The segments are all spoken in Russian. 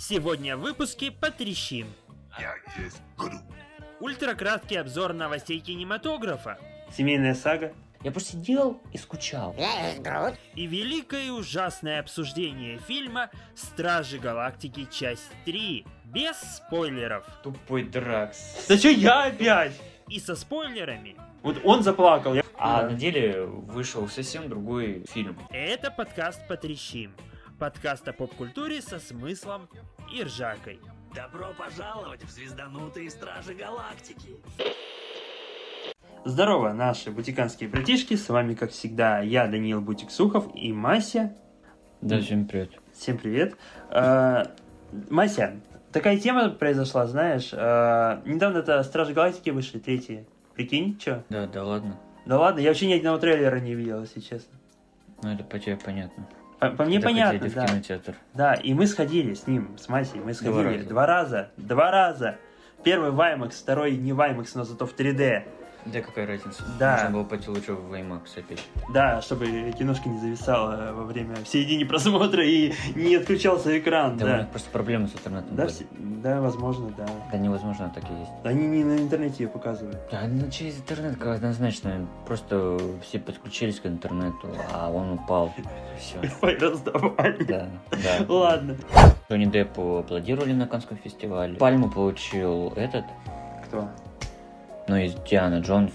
Сегодня в выпуске потрещим. Я есть Гру. Ультракраткий обзор новостей кинематографа. Семейная сага. Я просто сидел и скучал. И великое и ужасное обсуждение фильма «Стражи Галактики. Часть 3». Без спойлеров. Тупой Дракс. Да что я опять? И со спойлерами. Вот он заплакал. Я... А Да. на деле вышел совсем другой фильм. Это подкаст «Потрещим». Подкаст о поп-культуре со смыслом и ржакой. Добро пожаловать в звезданутые Стражи Галактики. Здорово, наши бутиканские братишки. С вами, как всегда, я, Даниил Бутик-Сухов и Мася. Да, всем привет. Всем привет. Э, Мася, такая тема произошла, знаешь. э, Недавно это Стражи Галактики вышли, третьи. Прикинь, что? Да, да ладно. Да ладно, я вообще ни одного трейлера не видел, если честно. Ну это по тебе понятно. По, по мне понятно, в да. кинотеатр. Да, и мы сходили с ним, с Масей, мы сходили раза. два раза. Два раза. Первый в IMAX, второй не в IMAX, но зато в 3D. Да какая разница? Да. Можно было пойти лучше в IMAX опять. Да, чтобы киношка не зависала во время, в середине просмотра и не отключался экран, Да, у да. них просто проблемы с интернетом Да, все- да, возможно, да. Да невозможно так и есть. Они не на интернете ее показывают. Да, ну через интернет как однозначно. Просто все подключились к интернету, а он упал. Все. Раздавали. Да, да. Ладно. Джонни Деппу аплодировали на Канском фестивале. Пальму получил этот, Кто? Ну, из Диана Джонс.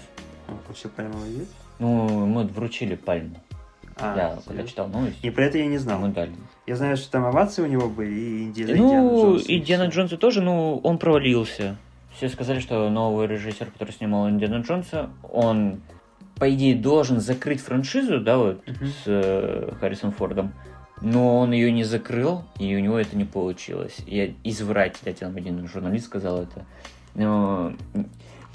Он получил прямой вид? Ну, мы вручили пальму. А, я когда читал новость, И про это я не знал. мы дали. Я знаю, что там овации у него были, и Индиана Ну, Джонс, и Диана. Джонса тоже, ну, он провалился. Все сказали, что новый режиссер, который снимал Индиана Джонса, он, по идее, должен закрыть франшизу, да, вот, Мгм. с э, Харрисоном Фордом. Но он ее не закрыл, и у него это не получилось. Я изврать, там один журналист сказал это. Но,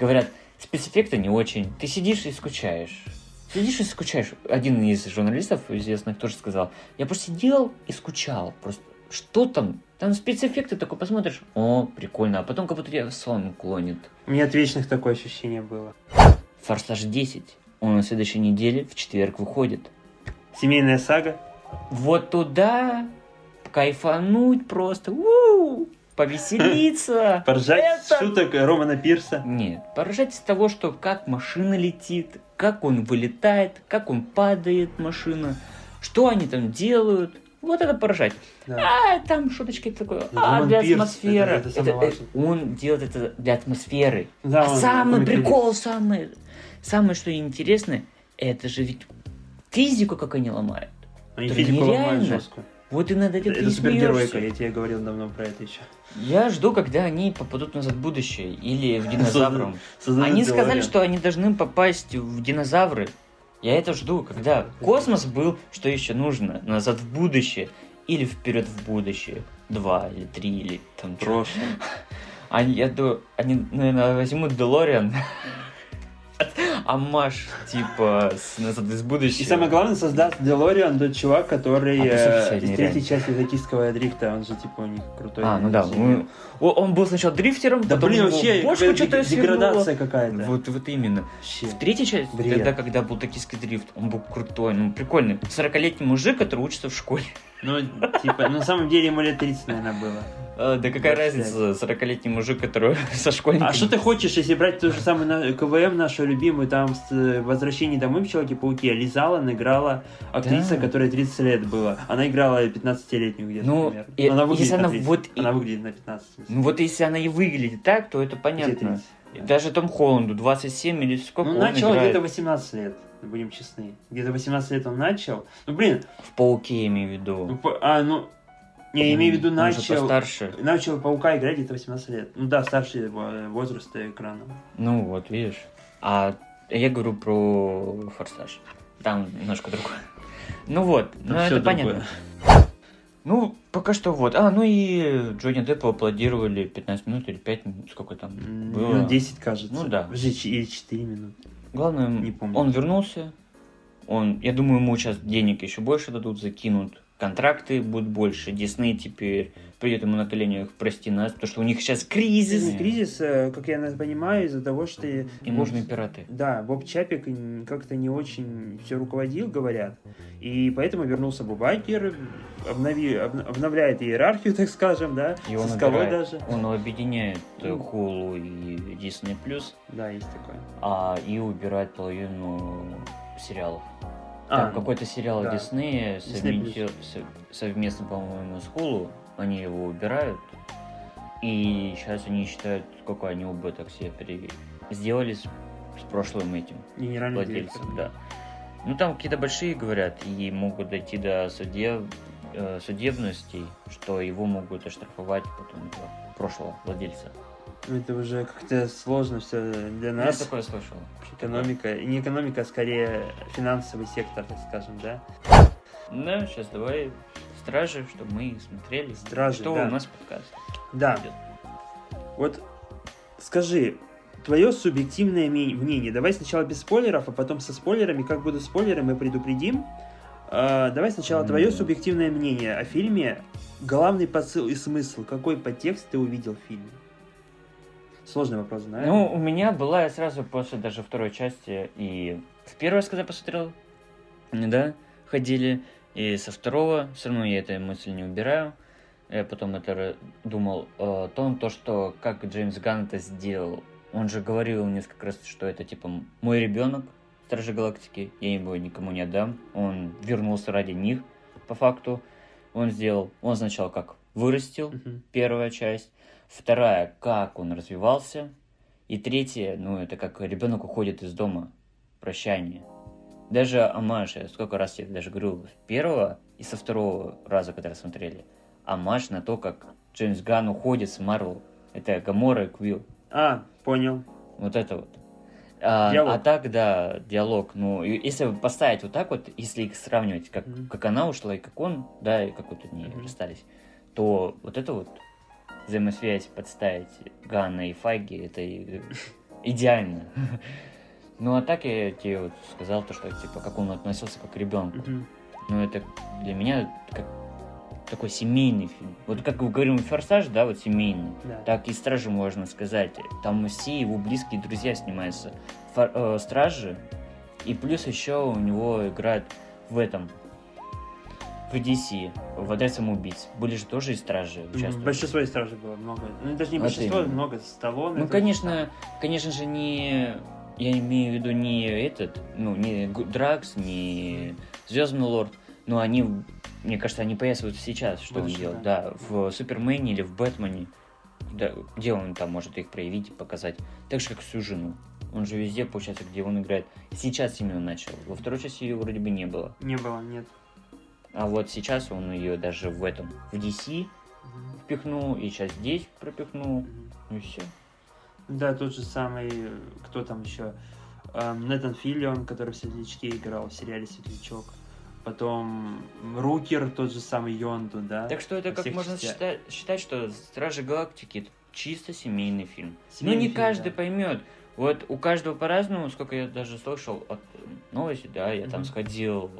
говорят, спецэффекты не очень. Ты сидишь и скучаешь. Сидишь и скучаешь. Один из журналистов известных тоже сказал, я просто сидел и скучал. Просто что там? Там спецэффекты такой посмотришь, о, прикольно, а потом как будто тебя в сон клонит. У меня от вечных такое ощущение было. Форсаж 10. Он на следующей неделе в четверг выходит. Семейная сага. Вот туда кайфануть просто, у повеселиться. Поржать Это- шуток Романа Пирса. Нет, поражать из того, что как машина летит, как он вылетает, как он падает, машина, что они там делают. Вот это поражать. Да. А, там шуточки такое. Ну, А, Роман для Пирс, атмосферы. это- это самое э, важное. он делает это для атмосферы. Да, а он самый комик прикол, самое, самое, что интересное, это же ведь физику, как они ломают. Они Это физику ломают жестко. Вот и над этим Это, супергеройка, я тебе говорил давно про это еще. Я жду, когда они попадут назад в будущее или в динозавром. Создадут Они сказали, что они должны попасть в динозавры. Я это жду, когда космос был, что еще нужно? Назад в будущее или вперед в будущее. Два или три или там. Прошлое. Они, я думаю, они, наверное, возьмут Делориан. Амаш, типа, с назад из будущего. И самое главное, создаст Делориан тот чувак, который А, э, из третьей части токийского дрифта, он же типа у них крутой. А, ну да, мы- О, он был сначала дрифтером, Да потом блин, вообще, бошку что-то деградация какая-то. Вот, вот именно. Вообще. В третьей части, Бред. тогда, когда был токийский дрифт, он был крутой, ну, прикольный. 40-летний мужик, который учится в школе. Ну, типа, на самом деле ему лет 30, наверное, было. А, да какая 25. разница, 40-летний мужик, который со школьником. А что ты хочешь, если брать ту же самую КВМ, нашу любимую, там с э, «Возвращение домой» в Человеке-пауке, Лиза Аллен играла актриса, которая 30 лет была. Она играла 15-летнюю где-то, Ну, например. она выглядит если на она 30. вот Она выглядит на 15. в смысле. Ну вот если она и выглядит так, то это понятно. 30? И Даже Том Холланду 27 или сколько Ну, начал где-то 18 лет, будем честны. Где-то 18 лет он начал. Ну, блин, В Пауке, я имею в виду. ну, а, ну, не, я имею в виду, начал... постарше. Начал Паука играть где-то 18 лет. Ну да, старший э, возраст экрана. Ну вот, видишь. А я говорю про Форсаж. Там немножко другое. Ну вот, ну это другое. понятно. Ну, пока что вот. А, ну и Джонни Деппа аплодировали 15 минут или 5 минут, сколько там было. Минут 10, кажется. Ну да. Или 4 минуты. Главное, Не помню. он вернулся. Он, я думаю, ему сейчас денег еще больше дадут, закинут контракты будут больше. Дисней теперь придет ему на коленях, прости нас, потому что у них сейчас кризис. Кризис, кризис, э, как я понимаю, из-за того, что... Им Боб- нужны пираты. Да, Боб Чапик как-то не очень все руководил, говорят. И поэтому вернулся Боб Айкер, обнови, обн- обновляет иерархию, так скажем, да, И он скалой даже. Он объединяет э, Ну. И Disney+, Да, есть такое. а и убирает половину сериалов. А, Там какой-то сериал да. Диснея Disney+. совместил- со- совместно, по-моему, с Hulu. Они его убирают. И сейчас они считают, сколько они убыток себе пере- сделали с, с прошлым этим генеральный директор. владельцем. Да. Ну там какие-то большие говорят, и могут дойти до судеб, э, судебностей, что его могут оштрафовать потом этого прошлого владельца. Ну, Это уже как-то сложно все для Я нас. такое слышал. Экономика, и не экономика, а скорее финансовый сектор, так скажем, да? Да, сейчас давай стражи, чтобы мы смотрели. Стражи, Что да. у нас подкаст? Да. идет. Вот скажи, твое субъективное мнение. Давай сначала без спойлеров, а потом со спойлерами. Как будут спойлеры, мы предупредим. А, давай сначала твое М. субъективное мнение о фильме. Главный посыл и смысл. Какой подтекст ты увидел в фильме? Сложный вопрос, знаю. Ну, у меня была сразу после даже второй части, и в первый раз, когда посмотрел, да, ходили, и со второго, все равно я эту мысль не убираю. Я потом это думал э, о том, то, что как Джеймс Ганн это сделал. Он же говорил несколько раз, что это типа мой ребенок, Стражи Галактики, я его никому не отдам. Он вернулся ради них, по факту. Он сделал, он сначала как вырастил, Мгм. первая часть. Вторая, как он развивался. И третья, ну, это как ребенок уходит из дома. Прощание. Даже Амаш, я сколько раз я даже говорю, с первого и со второго раза, когда смотрели. Амаш на то, как Джеймс Ганн уходит с Марвел. Это Гамора и Квилл. А, понял. Вот это вот. А, Диалог. а так, да, диалог. Ну, если поставить вот так вот, если их сравнивать, как, Мгм. как она ушла и как он, да, и как вот они Мгм. расстались, то вот это вот взаимосвязь подставить Ганна и Файги, это и- идеально. Ну, а так я тебе вот сказал, то, что, типа, как он относился как к ребенку. Мгм. Ну, это для меня как такой семейный фильм. Вот как мы говорим «Форсаж», да, вот семейный. Да. Так и «Стражи» можно сказать. Там все его близкие друзья снимаются. Фор- э, «Стражи». И плюс еще у него играют в этом, в DC, в «Отряд самоубийц». Были же тоже и «Стражи» участвовали. Большинство из стражей было много. Ну, даже не Вот большинство, именно. много. Сталлоне. Ну, это- конечно, конечно же, не... Я имею в виду не этот, ну, не Дракс, не Звездный Лорд, но они, мне кажется, они вот сейчас, что он Будущее, делает. Да, в Супермене или в Бэтмене, да, где он там может их проявить и показать. Так же, как всю жену. Он же везде, получается, где он играет. Сейчас именно начал. Во второй части ее вроде бы не было. Не было, нет. А вот сейчас он ее даже в этом, в DC впихнул, и сейчас здесь пропихнул. Ну и все. Да, тот же самый, кто там еще? Эм, Нэтан Филлион, который в «Светлячке» играл в сериале «Светлячок». Потом Рукер, тот же самый Йонду, да? Так что это как можно частях. считать, считать, что Стражи Галактики это чисто семейный фильм. Семейный ну не фильм, каждый да. поймет. Вот у каждого по-разному, сколько я даже слышал от э, новости, да, я там Мгм. сходил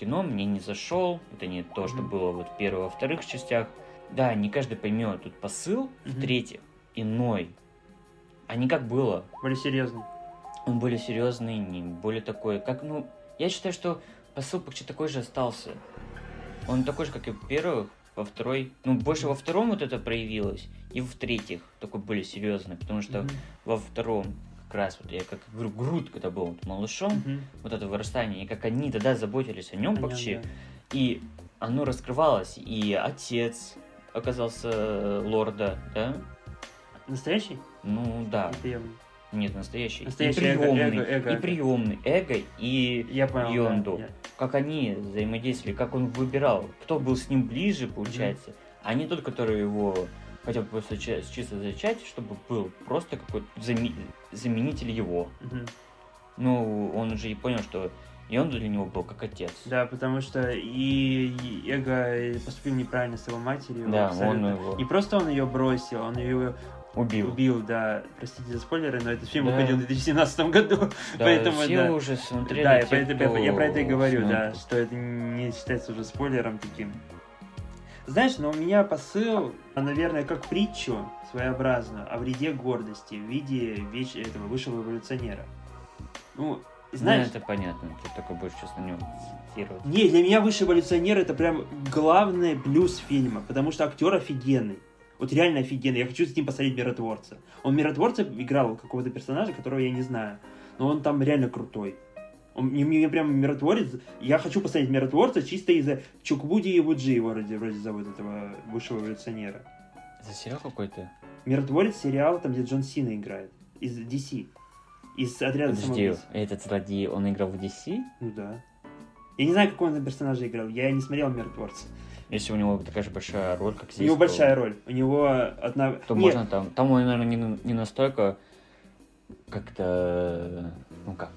кино, мне не зашел, это не то, что было вот в первых, во вторых частях. Да, не каждый поймет. Тут посыл, в-третьих, иной. А не как было. Более серьезный. Он более серьезный, не более такой, как, ну, я считаю, что посыл почти такой же остался. Он такой же, как и в первых, во второй, ну, больше во втором вот это проявилось, и в третьих такой более серьезный, потому что Мгм. во втором как раз вот я как говорю, Грут, когда был вот малышом, Мгм. вот это вырастание, и как они тогда заботились о нем Понятно, вообще, и оно раскрывалось, и отец оказался э, лорда, да? Настоящий? Ну да, нет, настоящий. Настоящий и приемный, эго, эго, и эго. приемный, эго, и Я понял. Йонду. да, я- как они взаимодействовали, как он выбирал, кто был с ним ближе, получается, а не тот, который его хотел просто ча- чисто зачать, чтобы был просто какой-то заме- заменитель его. Мгм. Ну, он же и понял, что и он для него был как отец. Да, потому что и Эго поступил неправильно с его матерью. Да, абсолютно. он его- Не просто он ее бросил, он ее Убил. Убил, да. Простите за спойлеры, но этот фильм Да. выходил в 2017 году. Да, поэтому, все да. уже смотрели. Да, я, те, я- кто я про это и говорю, да, смотрит. что это не считается уже спойлером таким. Знаешь, но у меня посыл, наверное, как притчу своеобразную о вреде гордости в виде веч... этого высшего эволюционера. Ну, знаешь, Ну, это понятно, ты только будешь сейчас на нем цитировать. не, для меня высший эволюционер это прям главный плюс фильма, потому что актер офигенный. Вот реально офигенный. Я хочу с ним посмотреть Миротворца. Он Миротворца играл какого-то персонажа, которого я не знаю. Но он там реально крутой. Он, мне, мне прям миротворец. Я хочу посмотреть Миротворца чисто из-за Чукбуди и Вуджи его вроде, вроде зовут этого высшего эволюционера. Это сериал какой-то? Миротворец сериал, там где Джон Сина играет. Из DC. Из отряда Подожди, самоубийц. этот злодей, он играл в DC? Ну да. Я не знаю, какого он там персонажа играл. Я не смотрел Миротворца. Если у него такая же большая роль, как здесь, У него то- большая роль. У него одна... то Нет, можно там... Там он, наверное, не, не настолько как-то... Ну как?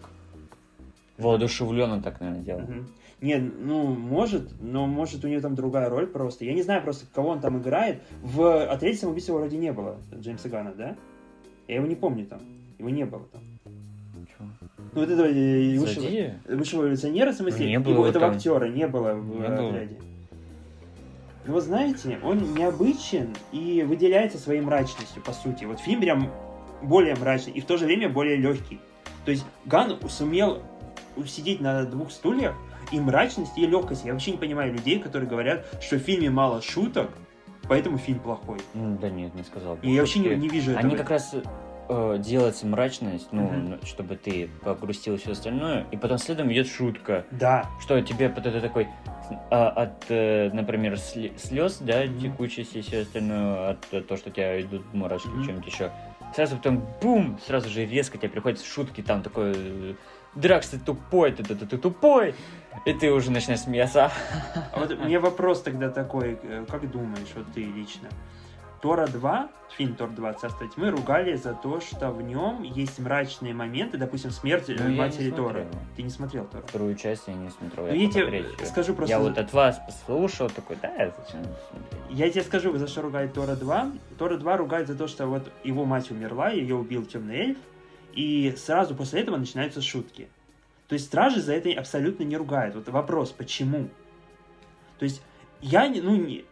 Воодушевленно так, наверное, делал. Мгм. Нет, ну, может, но может у него там другая роль просто. Я не знаю просто, кого он там играет. В «Отряде самоубийства» вроде не было Джеймса Гана, да? Я его не помню там. Его не было там. Чё? Ну, вот этого э, высшего, высшего эволюционера, в смысле, Не было его, этого там. актера не было в Не э, было. «Отряде». Ну, вот знаете, он необычен и выделяется своей мрачностью, по сути. Вот фильм прям более мрачный и в то же время более легкий. То есть Ган сумел сидеть на двух стульях и мрачность, и легкость. Я вообще не понимаю людей, которые говорят, что в фильме мало шуток, поэтому фильм плохой. Да нет, не сказал. бы. И я вообще не, не вижу этого. Они как раз э, мрачность, ну, ну, чтобы ты погрустил все остальное, и потом следом идет шутка. Да. Что тебе вот это такой а, от, э, например, слез, да, текучести и все остальное, от э, то, что у тебя идут мурашки, Мгм. чем-нибудь еще. Сразу потом бум, сразу же резко тебе приходят шутки, там такой э, Дракс, ты тупой, ты, ты, ты, ты тупой, и ты уже начинаешь смеяться. А вот мне вопрос тогда такой, э, как думаешь, вот ты лично? Тора 2, фильм Тор 2, Царство тьмы, ругали за то, что в нем есть мрачные моменты, допустим, смерть э, Ну, я матери. Тора. Ты не смотрел Тора? Вторую часть я не смотрел, Ну, я я тебе скажу просто... Я вот от вас послушал, такой, да, зачем смотреть? Я тебе скажу, за что ругает Тора 2. Тора 2 ругает за то, что вот его мать умерла, ее убил темный эльф, и сразу после этого начинаются шутки. То есть стражи за это абсолютно не ругают. Вот вопрос, почему? То есть я, не- ну, не,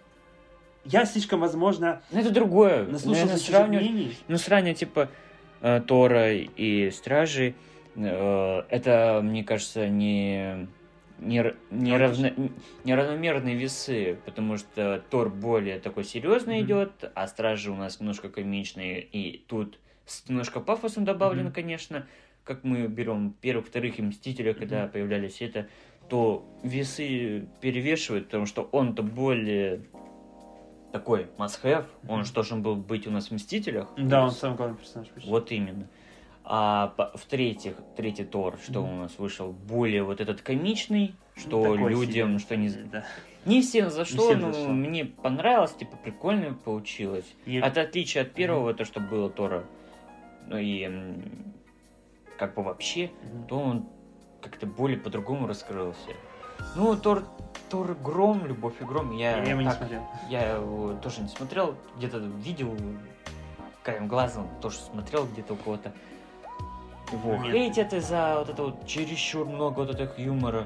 я слишком, возможно, Ну, это другое. наслушался чужих сравнивать мнений. Ну, сравнивать, типа, э, Тора и Стражи, э, это, мне кажется, не, не, не, равно- неравномерные весы, потому что Тор более такой серьезный Мгм. идет, а Стражи у нас немножко комичные, и тут с немножко пафосом добавлено, Мгм. конечно, как мы берем первых, вторых и Мстителя, когда Мгм. появлялись это, то весы перевешивают, потому что он-то более такой must-have, он Мгм. же должен был быть у нас в Мстителях. Да, он самый главный персонаж почти. Вот именно. А в-третьих, третий Тор, что Мгм. у нас вышел, более вот этот комичный, что Ну, людям, себе. что не... Да. Не всем зашло, всем но зашло. мне понравилось, типа, прикольно получилось. И- От отличия от первого, то, что было Тора, ну и м, как бы вообще, Мгм. то он как-то более по-другому раскрылся. Ну, Тор, Тор Гром, Любовь и Гром, я, Я его не так- смотрел. я его тоже не смотрел, где-то видел краем глаза, тоже смотрел где-то у кого-то. Его Нет. хейтят из-за вот этого вот чересчур много вот этого юмора.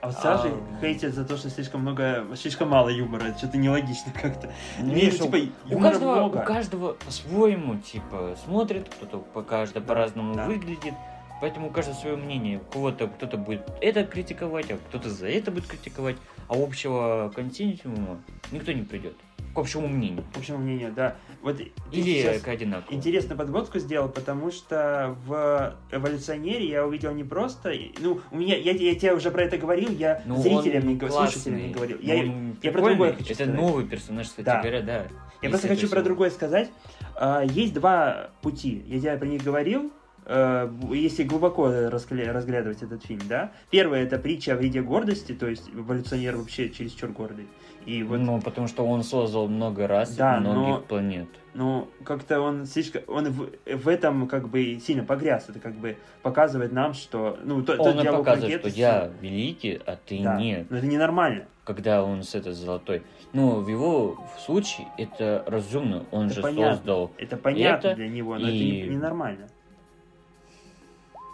А вот Саша А, хейтит за то, что слишком много, слишком мало юмора. Что-то нелогично как-то. Ну, Не, ну, что, типа, у каждого, много. у каждого по-своему, типа, смотрит, кто-то по каждый по-разному да. выглядит, поэтому у каждого свое мнение. У кого-то кто-то будет это критиковать, а кто-то за это будет критиковать, а общего континуума никто не придет. К общему мнению. К общему мнению, да. Вот Или к одинаковому. интересную подводку сделал, потому что в эволюционере я увидел не просто... Ну, у меня, я, я тебе уже про это говорил, я Ну, зрителям не говорил, слушателям не говорил. ну, Я, я про другое хочу Это сказать. новый персонаж, кстати Да. говоря, да. Я просто это хочу про другое сказать. А, Есть два пути. Я тебе про них говорил. э, если глубоко разглядывать этот фильм, да, первое это притча о вреде гордости, то есть эволюционер вообще чересчур гордый. И вот, Ну, потому что он создал много раз Да, многих но- планет. ну, как-то он слишком, он в, в этом как бы сильно погряз. Это как бы показывает нам, что, ну, то, Он диалог показывает, что я великий, а ты Да. нет. Но это ненормально. Когда он с этой золотой. Ну, в его случае это разумно. Он Это же понятно. создал. Это понятно Это для него, но и- это не- ненормально.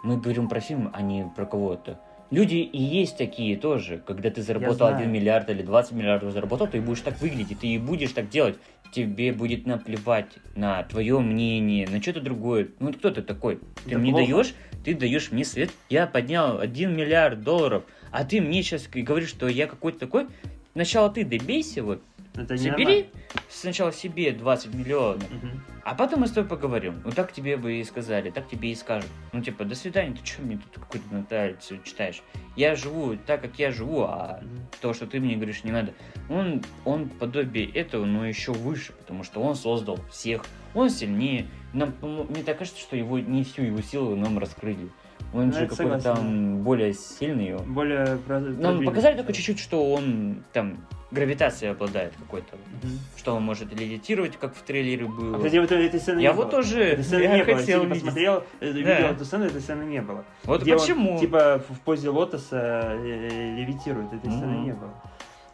Мы говорим про фильм, а не про кого-то. Люди и есть такие тоже. Когда ты заработал знаю. 1 миллиард или 20 миллиардов заработал, ты будешь так выглядеть, ты и будешь так делать. Тебе будет наплевать на твое мнение, на что-то другое. Ну, кто ты такой? Ты Это мне плохо. даешь, ты даешь мне свет. Я поднял 1 миллиард долларов, а ты мне сейчас говоришь, что я какой-то такой. Сначала ты добейся, вот, Это забери сначала себе 20 миллионов. Мгм. а потом мы с тобой поговорим. Вот так тебе бы и сказали, так тебе и скажут. Ну, типа, до свидания, ты что мне тут какую-то нотацию читаешь? Я живу так, как я живу, а Мгм. то, что ты мне говоришь, не надо. Он, он подобие этого, но еще выше, потому что он создал всех. Он сильнее. Нам, ну, мне так кажется, что его не всю его силу нам раскрыли. Он Ну, же какой-то там более сильный. он. Более продвинутый. показали только чуть-чуть, что он там гравитацией обладает какой-то. Мгм. Что он может левитировать, как в трейлере было. А, кстати, вот этой сцены Я не вот было. тоже Этой сцены я не было. хотел Если видеть. посмотрел, э, видел Да. эту сцену, этой сцены не было. Вот Где он, почему? типа в позе лотоса э, левитирует, этой сцены Мгм. не было.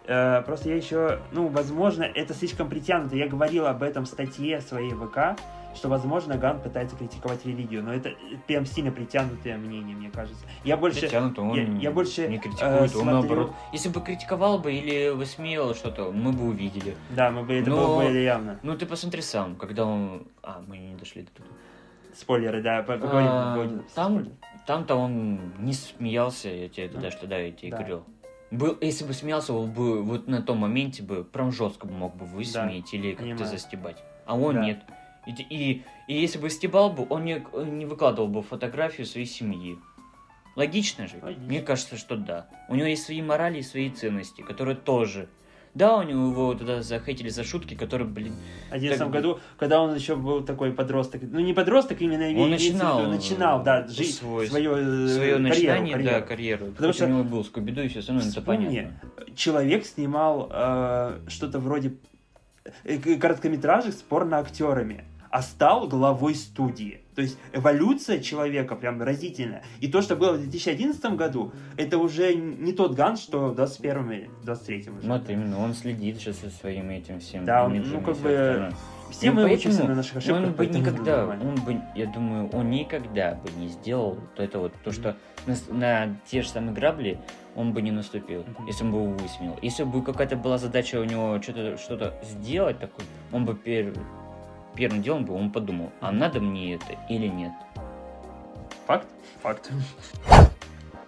Э, Просто я еще, ну, возможно, это слишком притянуто. Я говорил об этом в статье своей ВК, что, возможно, Ган пытается критиковать религию, но это прям сильно притянутое мнение, мне кажется. Я больше... Притянут, он я- я больше, не э, критикует, он смотрю- наоборот. Если бы критиковал бы или высмеял что-то, мы бы увидели. Да, мы бы это Но- было более явно. Ну ты посмотри сам, когда он... А, мы не дошли до туда. Спойлеры, да, по- поговорим. А, там, там-то он не смеялся, я тебе Да. даже тогда я тебе Да. говорил. Был, если бы смеялся, он бы вот на том моменте бы прям жестко бы мог бы высмеять или как-то понимаю. застебать. А он Да. нет. И, и, и если бы стебал бы, он не, не выкладывал бы фотографию своей семьи. Логично же? Логично. Мне кажется, что да. У него есть свои морали и свои ценности, которые тоже. Да, у него его туда захейтили за шутки, которые, блин, В 11 как бы- году, когда он еще был такой подросток, ну не подросток, именно он в виду, начинал, начинал, да, жить свой- свое, э, свое карьеру, начинание, карьеру. да, карьеру. Потому Хоть что- у него был Скуби-Ду и все остальное, это понятно. человек снимал э, что-то вроде э, короткометражек с порноактерами, а стал главой студии. То есть эволюция человека прям разительная. И то, что было в 2011 году, это уже не тот Ганс, что в 21 и 23 уже. Вот именно, он следит сейчас со своим этим всем Да, он, ну, как бы. Все Ну, мы поэтому учимся на наших ошибках, Он бы никогда, нормально. он бы, я думаю, он никогда бы не сделал вот это вот, то, что на, на те же самые грабли он бы не наступил, Мгм. если он бы его высмеял. Если бы какая-то была задача у него что-то что сделать такое, он бы пер- первым делом бы он подумал, а надо мне это или нет. Факт? Факт.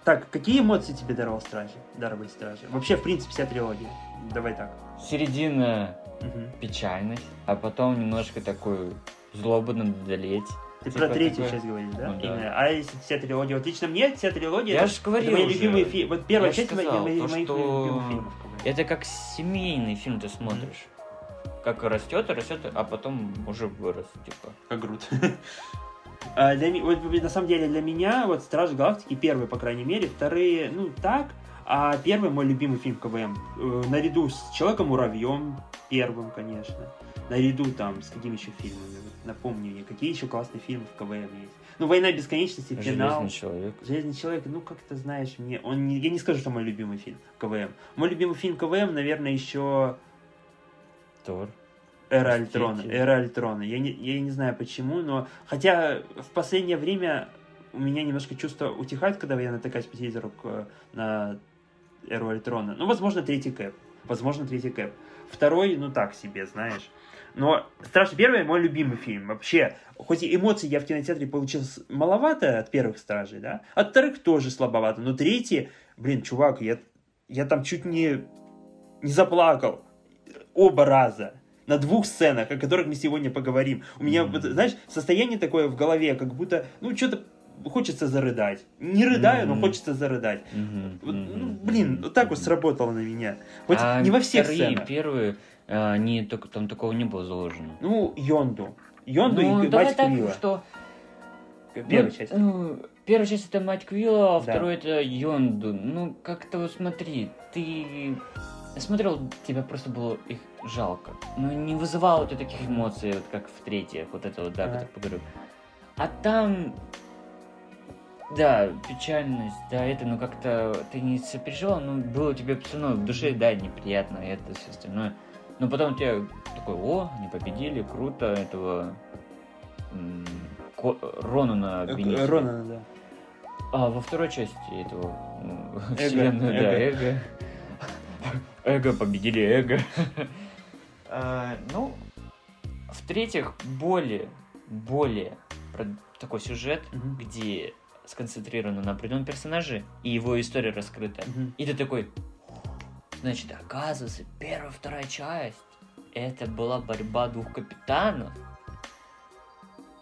Так, какие эмоции тебе даровал Стражи? Даровали Стражи? Вообще, в принципе, вся трилогия. Давай так. Середина Мгм. печальность, а потом немножко такой злоба надо одолеть. Ты Типа про третью такое- часть говоришь, да? Ну да. А если вся трилогия? Вот лично мне вся трилогия... Я это- же это говорил мои уже. любимые фильмы. Вот первая Я часть мои- сказал, мои- то, моих что любимых фильмов. Это как семейный фильм ты смотришь. Как растет и растет, а потом уже вырос, типа. Как Грут. А, для вот, на самом деле для меня вот Стражи Галактики первые, по крайней мере, вторые, ну так, а первый мой любимый фильм КВМ. Э, наряду с Человеком-муравьем, первым, конечно. Наряду там с какими еще фильмами? Вот Напомни мне, какие еще классные фильмы в КВМ есть. Ну, Война бесконечности, финал. Железный человек. Железный человек, ну как-то знаешь, мне он я не скажу, что мой любимый фильм КВМ. Мой любимый фильм КВМ, наверное, еще Тор. Эра. Альтрона. Эра Альтрона. Я не, я не знаю почему, но хотя в последнее время у меня немножко чувство утихает, когда я натыкаюсь по телевизору к- на Эру Альтрона. Ну, возможно, третий кэп. Возможно, третий кэп. Второй, ну так себе, знаешь. Но «Страж первый» мой любимый фильм. Вообще, хоть и эмоций я в кинотеатре получил маловато от первых «Стражей», да, от вторых тоже слабовато, но третий, блин, чувак, я, я там чуть не, не заплакал оба раза на двух сценах, о которых мы сегодня поговорим. У меня, вот, знаешь, состояние такое в голове, как будто, ну, что-то хочется зарыдать. Не рыдаю, но Мгм. хочется зарыдать. Вот, мгм, ну, блин, вот так вот сработало на меня. Хоть А не во всех вторые, сценах. первые, а, они только, там такого не было заложено. Ну, Йонду. Йонду Ну, и мать так, Квилла. что Первая Ну, часть. Ну, первая часть это мать Квилла, а Да. второй это Йонду. Ну, как-то вот смотри, ты смотрел, тебе просто было их жалко. Ну, не вызывало у тебя таких эмоций, вот как в третьих, вот это вот, да, Ага. как поговорю. А там, да, печальность, да, это, ну, как-то ты не сопереживал, ну, было тебе все равно в душе, да, неприятно, это все остальное. Но потом тебе такой, о, они победили, круто, этого м, Ко- Ронана Э, обвинили. Ронана, да. А во второй части этого ну, Эго, вселенную, да, эго. Эго. Победили эго. А, Ну, в-третьих, более, более такой сюжет, где сконцентрировано на определенном персонаже, и его история раскрыта. И ты такой, значит, оказывается, первая, вторая часть, это была борьба двух капитанов.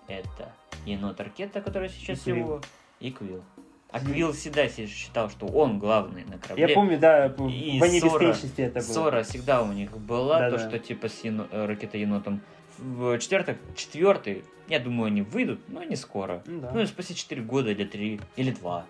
Это енот Аркета, который сейчас его, и Квилл. А Квилл всегда считал, что он главный на корабле. Я помню, да, в И «Войне ссора- бесконечности это было. Ссора всегда у них была, то, Да-да. что типа с ено- э, ракета енотом. В четвертый, четвертый, я думаю, они выйдут, но не скоро. Ну да. Ну, спустя 4 года или 3, или 2.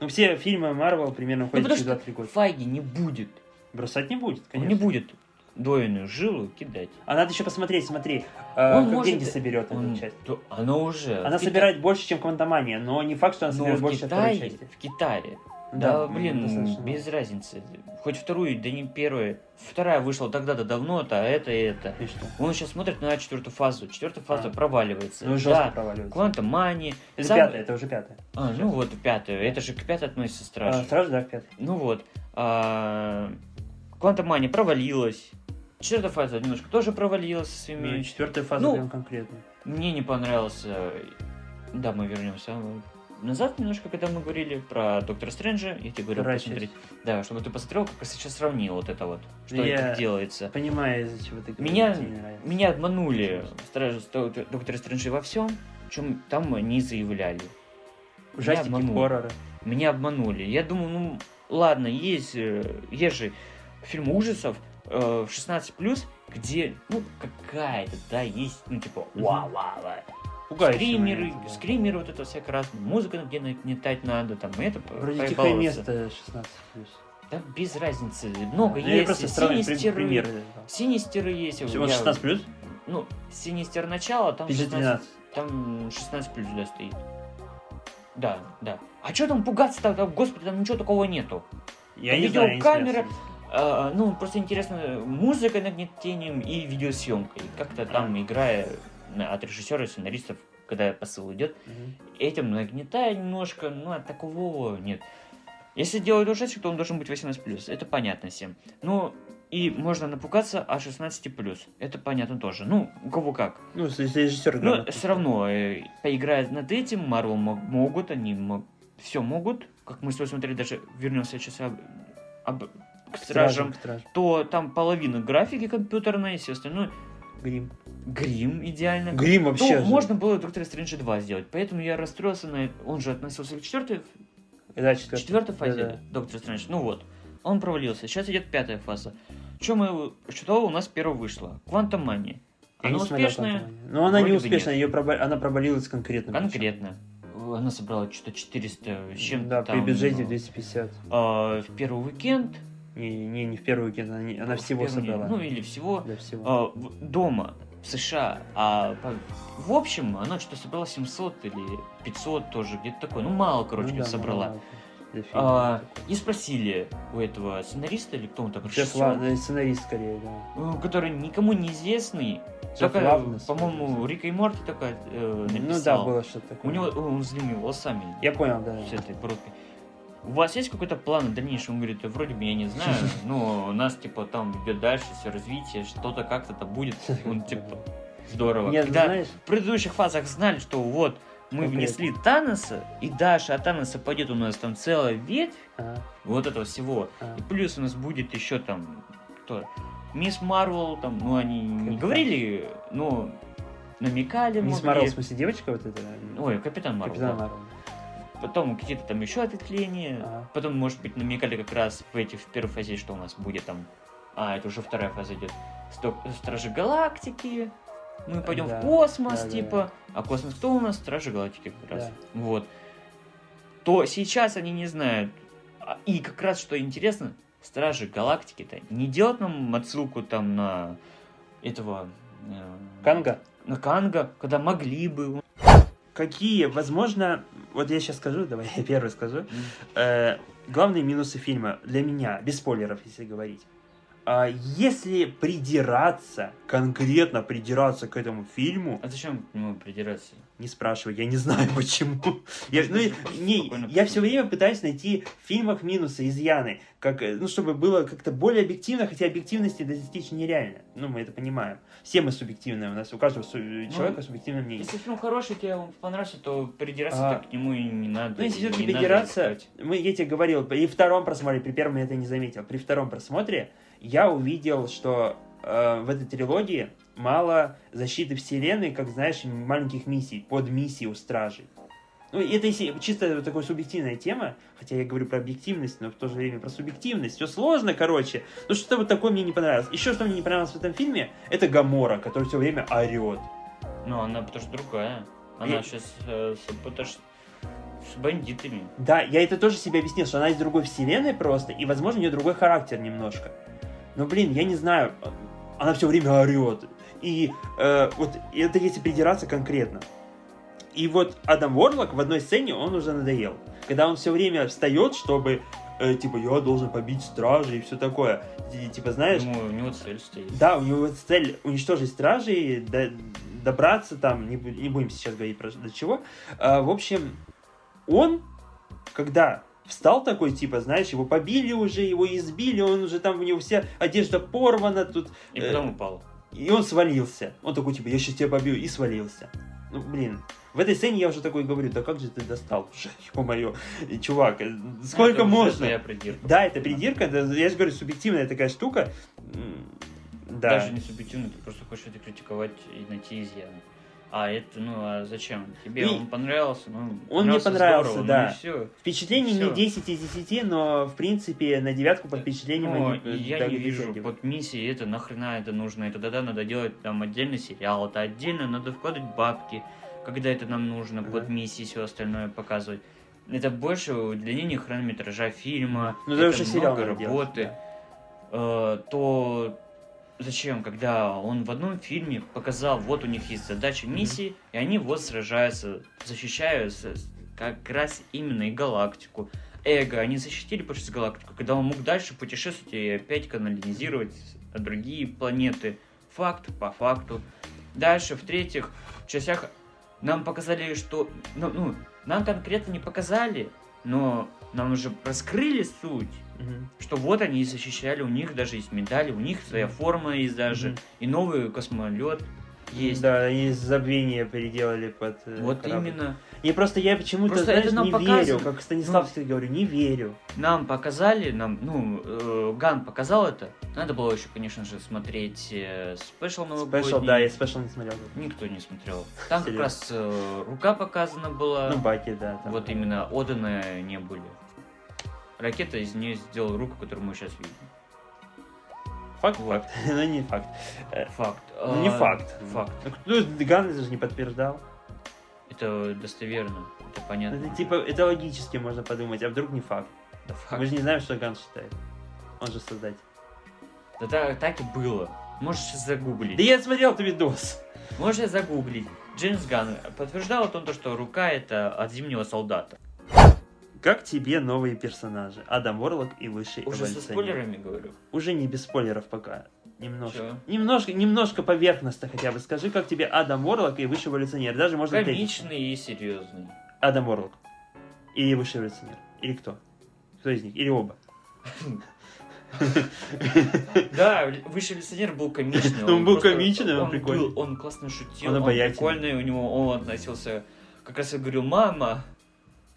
Ну, все фильмы Марвел примерно Ну, ходят потому через что 2-3 года. Файги не будет. Бросать не будет, Он конечно. не будет двойную жилу кидать. А надо еще посмотреть, смотри, э, Он как может- деньги соберет Он- эта часть. то- она уже. Она Кита- собирает больше, чем Квантомания, но не факт, что она соберет в больше чем второй Китае, части. в Китае. Да, блин, достаточно без разницы. Хоть вторую, да не первую. Вторая вышла тогда-то давно-то, а это и это. И что? Он сейчас смотрит на четвертую фазу. Четвертая фаза А. проваливается. Ну, жестко да, проваливается. Квантом Мани. Это Сам- пятая, это уже пятая. А, ну вот пятая. Это же к пятой относится страшно. А, Страж, да, в пятой. Ну вот. Квантом Мани провалилась. Четвертая фаза немножко тоже провалилась со своими... Ну, четвертая фаза Ну, прям конкретно. Мне не понравился... Да, мы вернемся назад немножко, когда мы говорили про Доктора Стрэнджа. Я тебе говорил Вторая посмотреть. Да, чтобы ты посмотрел, как сейчас сравнил вот это вот, что Я- это делается. Понимаю, из-за чего ты Меня, говоришь, нравится. меня обманули Страж- Док- Доктора Стрэнджа во всем, чем там они заявляли. Ужастики, обманули. хорроры. Меня обманули. Я думал, ну ладно, есть, э, есть же фильм ужасов э, в 16+, где, ну, какая-то, да, есть, ну, типа. Пугающие Скримеры, да. скримеры, вот это всякое разное. Музыка где нагнетать надо, там, это Вроде тихое место 16 плюс. Да без разницы. Много Ну, я есть. просто Синистеры, примеры. Синистеры есть. Всего Я- 16 плюс? Ну, Синистер начало, там 16, 512. там 16 плюс, да, стоит. Да, да. А что там пугаться-то? Там, Господи, там ничего такого нету. Я Там не знаю, я А, ну, просто интересно, музыка нагнетением и видеосъемкой. Как-то там, играя от режиссера и сценаристов, когда посыл идет, этим нагнетая немножко, ну, от такого нет. Если делать ужастик, то он должен быть 18+, это понятно всем. Ну, и можно напугаться от 16+, это понятно тоже. Ну, у кого как. Ну, если режиссер грамотный. все равно, э, поиграя над этим, мо- могут, они все могут. Как мы с тобой смотрели, даже вернемся сейчас об, об- к стражам, к стражам. то там половина графики компьютерной, и все остальное. Грим. Грим идеально. Грим вообще. То же. можно было Доктора Стрэнджа 2 сделать. Поэтому я расстроился на... Он же относился к четвертой, Да, четвертый. четвертой фазе Да-да. Доктора Стрэндж. Ну вот. Он провалился. Сейчас идет пятая фаза. Что мы... Что у нас первое вышло? Квантом Мани. Я Она успешная? Но она не успешная, ее проба- она провалилась конкретно. причем. Конкретно. Она собрала что-то 400 с чем-то Да, там. при бюджете ну, 250. а, в первый уикенд. Не, не, не в первый уикенд, она, не- она в всего собрала. Ну или всего. Для всего. а, дома в США. А по- в общем, она что-то собрала 700 или 500 тоже, где-то такое. Ну, мало, короче, Ну да, собрала. мало А, и спросили у этого сценариста или кто он там, Джефф режиссер, Ла- э, сценарист скорее, да. э, который никому неизвестный, Джефф только, по-моему. Рика и Морти только э, Ну да, написал. было что-то У такое. него он с длинными волосами. Я понял, да. с этой бородкой. У вас есть какой-то план в дальнейшем? Он говорит, «Да вроде бы я не знаю, но у нас типа там идет дальше все развитие, что-то как-то будет. Он типа здорово. Нет, Когда знаешь, в предыдущих фазах знали, что вот мы Конкретно. внесли Таноса, и дальше от Таноса пойдет у нас там целая ветвь ага, вот этого всего. ага. И плюс у нас будет еще там кто? Мисс Марвел, там, ну они не Капитан. говорили, но намекали. Мисс. Марвел, в смысле, девочка вот эта? Ой, Капитан Марвел. Капитан. Марвел. Потом какие-то там еще ответвления. Ага. Потом, может быть, намекали как раз в эти в первой фазе, что у нас будет там. А, это уже вторая фаза идет. Стражи Галактики. Мы пойдем Да, в космос, да, да, типа. А космос кто у нас? Стражи Галактики как раз. Да. Вот. То сейчас они не знают. А, И как раз, что интересно, Стражи Галактики-то не делают нам отсылку там на этого... э, Канга? На Канга, когда могли бы. Какие, возможно, вот я сейчас скажу, давай я первый скажу. Э, главные минусы фильма для меня, без спойлеров, если говорить. А, если придираться, конкретно придираться к этому фильму, А зачем к нему придираться? не спрашивай, я не знаю почему. Я, ну, не, я все время пытаюсь найти в фильмах минусы, изъяны, как, э, ну, чтобы было как-то более объективно, хотя объективности достичь нереально. Ну, мы это понимаем. Все мы субъективные, у нас у каждого су- человека субъективное мнение. Если фильм хороший, тебе он понравился, то придираться А, к нему и не надо. Ну, если все-таки придираться, мы, я тебе говорил, при втором просмотре, при первом я это не заметил, при втором просмотре я увидел, что э, в этой трилогии мало защиты вселенной, как, знаешь, маленьких миссий, под миссии у стражей. Ну, и это чисто такая субъективная тема, хотя я говорю про объективность, но в то же время про субъективность. Все сложно, короче. Ну, что-то вот такое мне не понравилось. Еще что мне не понравилось в этом фильме, это Гамора, который все время орет. Ну, она потому что другая. Она Я- сейчас с, потому что с бандитами. Да, я это тоже себе объяснил, что она из другой вселенной просто, и, возможно, у нее другой характер немножко. Но, блин, я не знаю, она все время орет. И э, вот это если придираться конкретно. И вот Адам Уорлок в одной сцене, он уже надоел. Когда он все время встает, чтобы, э, типа, я должен побить стражи и все такое. И, типа, знаешь, Думаю, у него цель стоит. да, у него цель уничтожить стражей, до- добраться там, не, не будем сейчас говорить про до чего. А, в общем, он, когда встал такой, типа, знаешь, его побили уже, его избили, он уже там, у него вся одежда порвана, тут, И э, потом упал. и он свалился. Он такой, типа, я сейчас тебя побью, и свалился. Ну, блин, в этой сцене я уже такой говорю, да как же ты достал уже, ё-моё, И, чувак, э, сколько Это можно? твоя придирка. Да, это придирка, это, я же говорю, субъективная такая штука. Да. Даже не субъективно, ты просто хочешь это критиковать и найти изъян. А это, ну, а зачем? Тебе И- он понравился, ну, Он мне понравился, здорово, да. Ну, все. Впечатление Всё. не 10 из 10, но в принципе на девятку по впечатлениям Но они, э, я да, не вижу под миссией это нахрена это нужно. Это тогда надо делать там отдельный сериал, это отдельно надо вкладывать бабки, когда это нам нужно, Ага. под миссии все остальное показывать. Это больше удлинение хронометража фильма, Ну, это да уже сериал много надо делать, работы. Э, то зачем, когда он в одном фильме показал, вот у них есть задача миссии, и они вот сражаются, защищают как раз именно и галактику. Эго, они защитили почти галактику, когда он мог дальше путешествовать и опять канализировать на другие планеты. Факт по факту. Дальше, в частях нам показали, что... Ну, ну, нам конкретно не показали, но нам уже раскрыли суть Мгм. что вот они защищали, у них даже есть медали, у них своя форма есть даже, Мгм. и новый космолет есть. Да, и забвение переделали под э, Вот корабль. именно. И просто я почему-то, Просто знаешь, это нам не показано. верю, как Станиславский говорю, не верю. Нам показали, нам, ну, э, Ганн показал это. Надо было еще, конечно же, смотреть э, special новогодний. Special, да, я special не смотрел. Никто не смотрел. Там как раз э, рука показана была. Ну, Баки, да. там. вот именно отданы не были. Ракета из нее сделала руку, которую мы сейчас видим. Факт, вот. факт. Но не факт. Э, Факт. Ну, не А, факт. Факт. Ну, кто- Ган же не подтверждал. Это достоверно. Это понятно. Это типа, это логически можно подумать, а вдруг не факт. Да, факт. Мы же не знаем, что Ган считает. Он же создатель. Да так, так и было. Можешь загуглить. Да я смотрел этот видос. Можешь загуглить. Джеймс Ганн подтверждал о том, то, что рука это от зимнего солдата. Как тебе новые персонажи? Адам Ворлок и Высший Уже со эволюционер. спойлерами говорю. Уже не без спойлеров пока. Немножко. Чё? Немножко, немножко поверхностно хотя бы. Скажи, как тебе Адам Ворлок и Высший эволюционер. Даже можно. Комичный и серьезный. Адам Ворлок. Или Высший эволюционер. Или кто? Кто из них? Или оба? Да, высший лицензер был комичный. Он был комичный, он прикольный. он классно шутил, Он прикольный, у него он относился... Как раз я говорю, мама,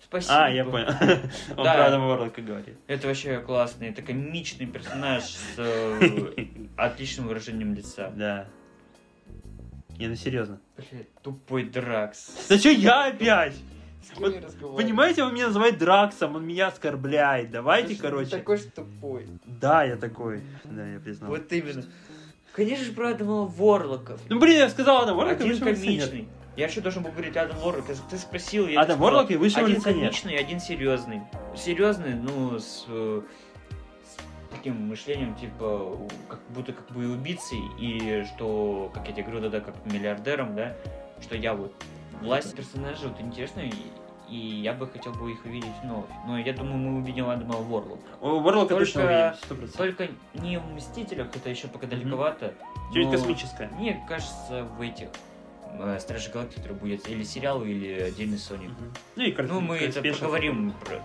спасибо. А, я понял. Он Да. про Адама Ворлока говорит. Это вообще классный, это комичный персонаж с э, отличным выражением лица. Да. Не, ну серьезно. Блядь, тупой Дракс. Да что я опять? С кем Вот? Понимаете, он меня называет Драксом, он меня оскорбляет. Давайте, Ты что, короче. Такой же тупой. Да, я такой. Да, я признал. Вот именно. Конечно же, про Адама Ворлока. Ну, блин, я сказал Адам Ворлок, и Один комичный. Я что должен был говорить Адам Ворлок? Ты- Ты спросил, я Адам Ворлок и вышел Один комичный, один серьезный. Серьезный, ну, с, э, с таким мышлением, типа, как будто как бы и убийцей, и что, как я тебе говорю, да, как миллиардером, да, что я вот власть персонажа вот интересная, и, я бы хотел бы их увидеть вновь. Но я думаю, мы увидим Адама Ворлока. Ворлока Только- точно увидим, сто процентов. Только не в Мстителях, это еще пока далековато. Чуть но космическое. Мне кажется, в этих Стражи Галактики, который будет или сериал, или отдельный Sonic. Мгм. Ну и как Ну, мы это поговорим про,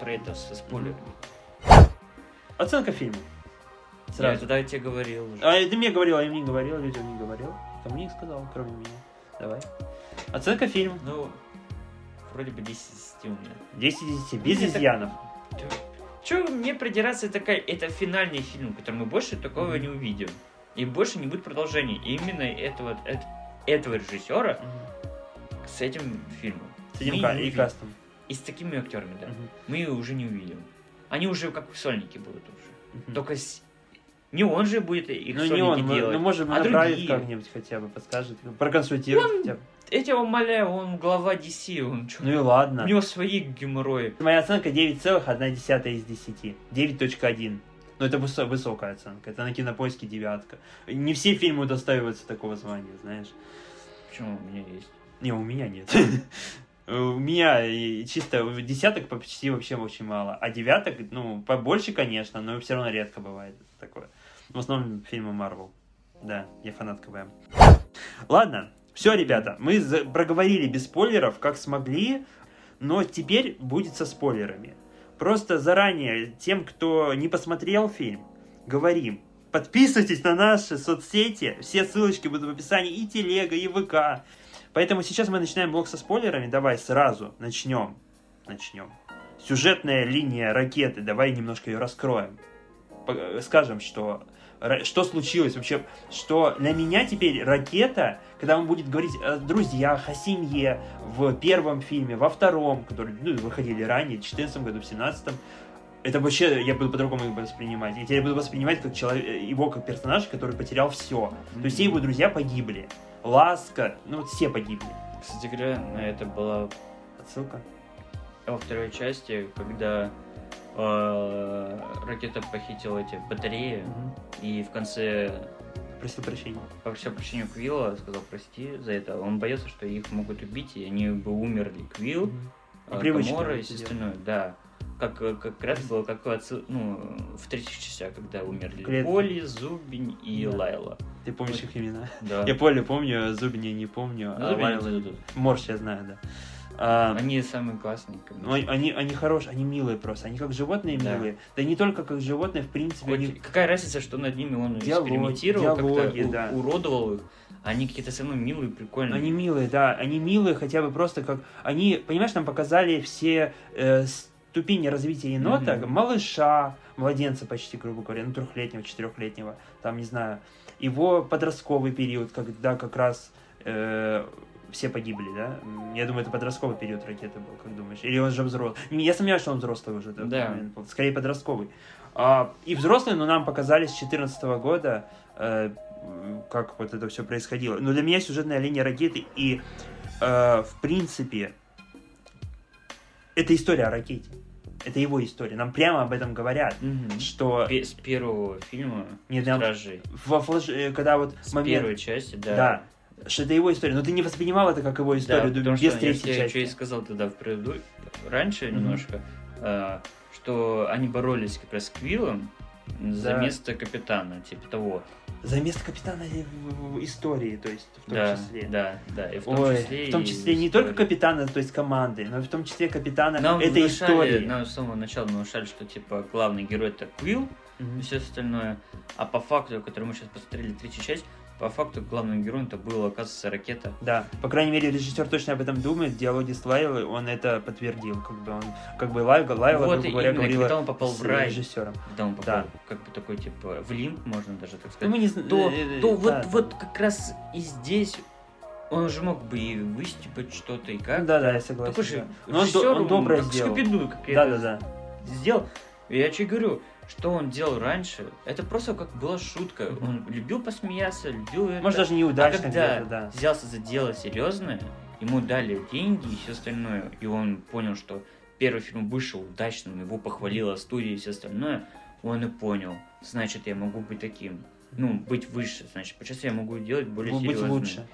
про это со спойлерами. Оценка фильма. Я Сразу. тогда тебе говорил уже. А ты мне говорил, а я им не говорил, людям не говорил. Кому не сказал, кроме меня. Давай. Оценка фильма. Ну, вроде бы 10 из 10 у меня. 10 из 10, без Мне так- изъянов. Че мне придираться, такая, это финальный фильм, который мы больше такого Мгм. не увидим. И больше не будет продолжения. И именно этого, эт- этого режиссера Мгм. с этим фильмом. С этим ка- и кастом. И с такими актерами, да. Мгм. Мы ее уже не увидим. Они уже как сольники будут уже. Мгм. Только с- не он же будет их Ну не он, делать. ну можем а направить другие. как-нибудь хотя бы, подскажет, проконсультировать Он- хотя бы. Я тебя умоляю, он глава DC, он чё? Ну и ладно. У него свои геморрои. Моя оценка 9,1 из 10. 9.1. Но это высо- высокая оценка. Это на кинопоиске девятка. Не все фильмы удостаиваются такого звания, знаешь. Почему у меня есть? Не, у меня нет. У меня чисто десяток почти вообще очень мало. А девяток, ну, побольше, конечно, но все равно редко бывает такое. В основном фильмы Марвел. Да, я фанат КВМ. Ладно, все, ребята, мы проговорили без спойлеров, как смогли, но теперь будет со спойлерами. Просто заранее тем, кто не посмотрел фильм, говорим, подписывайтесь на наши соцсети, все ссылочки будут в описании, и телега, и ВК. Поэтому сейчас мы начинаем блок со спойлерами, давай сразу начнем. Начнем. Сюжетная линия ракеты, давай немножко ее раскроем. Скажем, что что случилось вообще, что для меня теперь ракета, когда он будет говорить о друзьях, о семье в первом фильме, во втором, которые ну, выходили ранее, в 2014 году, в 2017, это вообще я буду по-другому их воспринимать. Я теперь буду воспринимать как человек, его как персонаж, который потерял все. То есть все его друзья погибли. Ласка, ну вот все погибли. Кстати говоря, это была Отсылка. во второй части, когда э, ракета похитила эти батареи, и в конце Просил прощения. попросил прощения Квилла, сказал прости за это. Он боялся, что их могут убить, и они бы умерли. Квилл, Ну, э, привычка Гамора и все остальное, да. Как, э, как раз было как отсыл- ну, в третьих частях, когда умерли Клет- Поли, Зубень и Да. Лайла. Ты помнишь их имена? Да. Я Поле помню, Зубни не помню, Ну, а Зубень это- Морж я знаю, да. А, Они самые классные. конечно. ну, они, они хорошие, они милые просто. Они как животные Да. милые. Да не только как животные, в принципе, Хоть они... Какая разница, что над ними он Диалоги- экспериментировал, диалоги, как-то да. уродовал их. Они какие-то все равно милые, прикольные. Они милые, да, они милые хотя бы просто как... Они, понимаешь, нам показали все э, ступени развития енота, Мгм. малыша, младенца почти, грубо говоря, ну, трехлетнего, четырехлетнего, там, не знаю, его подростковый период, когда как раз э, все погибли, да? Я думаю, это подростковый период ракеты был, как думаешь? Или он же взрослый? Я сомневаюсь, что он взрослый уже. Да. момент был. Скорее подростковый. А, и взрослый, но нам показали с 2014 года, э, как вот это все происходило. Но для меня сюжетная линия ракеты и, э, в принципе, это история о ракете. Это его история. Нам прямо об этом говорят, Мгм. что С первого фильма Не, нам- «Стражей». во флэш- э, когда вот С момент, первой части, да. да, что это его история, но ты не воспринимал это как его историю, да, потому без что третьей я, части. и сказал тогда в преду... раньше Мгм. немножко, э, что они боролись как раз с Квиллом за Да. место капитана, типа того. За место капитана в, в истории, то есть в том да, числе. да, да, и в том Ой, числе в том числе не только истории. капитана, то есть команды, но в том числе капитана Нам этой внушали, истории. нам с самого начала внушали, что типа главный герой это Квилл, Мгм. и все остальное. А по факту, который мы сейчас посмотрели, третью часть, по факту главным героем это была, оказывается, ракета. Да, по крайней мере, режиссер точно об этом думает. В диалоге с Лайлой он это подтвердил. Как бы он, как бы Лайла, Лайла вот грубо говоря, говорила когда он попал с в рай, режиссером. когда он попал, Да. как бы такой, типа, в лимб, можно даже так Ну, сказать, мы не то, э, э, то да, вот, да. вот как раз и здесь он уже мог бы и выстепать что-то, и как. Да, да, я согласен. Такой же да. Но он, режиссер, он добро как сделал. Скуби-Ду, как Да, да, да. сделал. Я тебе говорю, что он делал раньше, это просто как была шутка. Мгм. Он любил посмеяться, любил это. Может, даже а неудачно когда где-то, да. взялся за дело серьезное, ему дали деньги и все остальное, и он понял, что первый фильм вышел удачным, его похвалила студия и все остальное, он и понял, значит, я могу быть таким. Ну, быть выше, значит, сейчас я могу делать более Быть серьезным. лучше.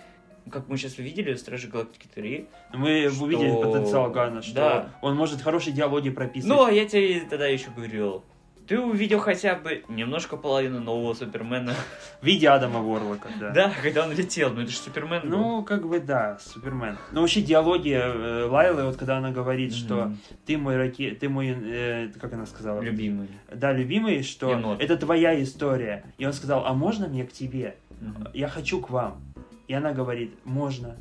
Как мы сейчас увидели, Стражи Галактики 3. Мы Что- увидели потенциал Гана, что Да. он может хорошие диалоги прописывать. Ну, а я тебе тогда еще говорил, ты увидел хотя бы немножко половину нового Супермена. В виде Адама Ворлока, да. Да, когда он летел, ну это же Супермен был. Ну, как бы да, Супермен. Но вообще диалоги э, Лайлы, вот когда она говорит, что Мгм. ты мой раке... ты мой, э, как она сказала? Любимый. Да, любимый, что Енот. это твоя история. И он сказал, а можно мне к тебе? Мгм. Я хочу к вам. И она говорит, можно,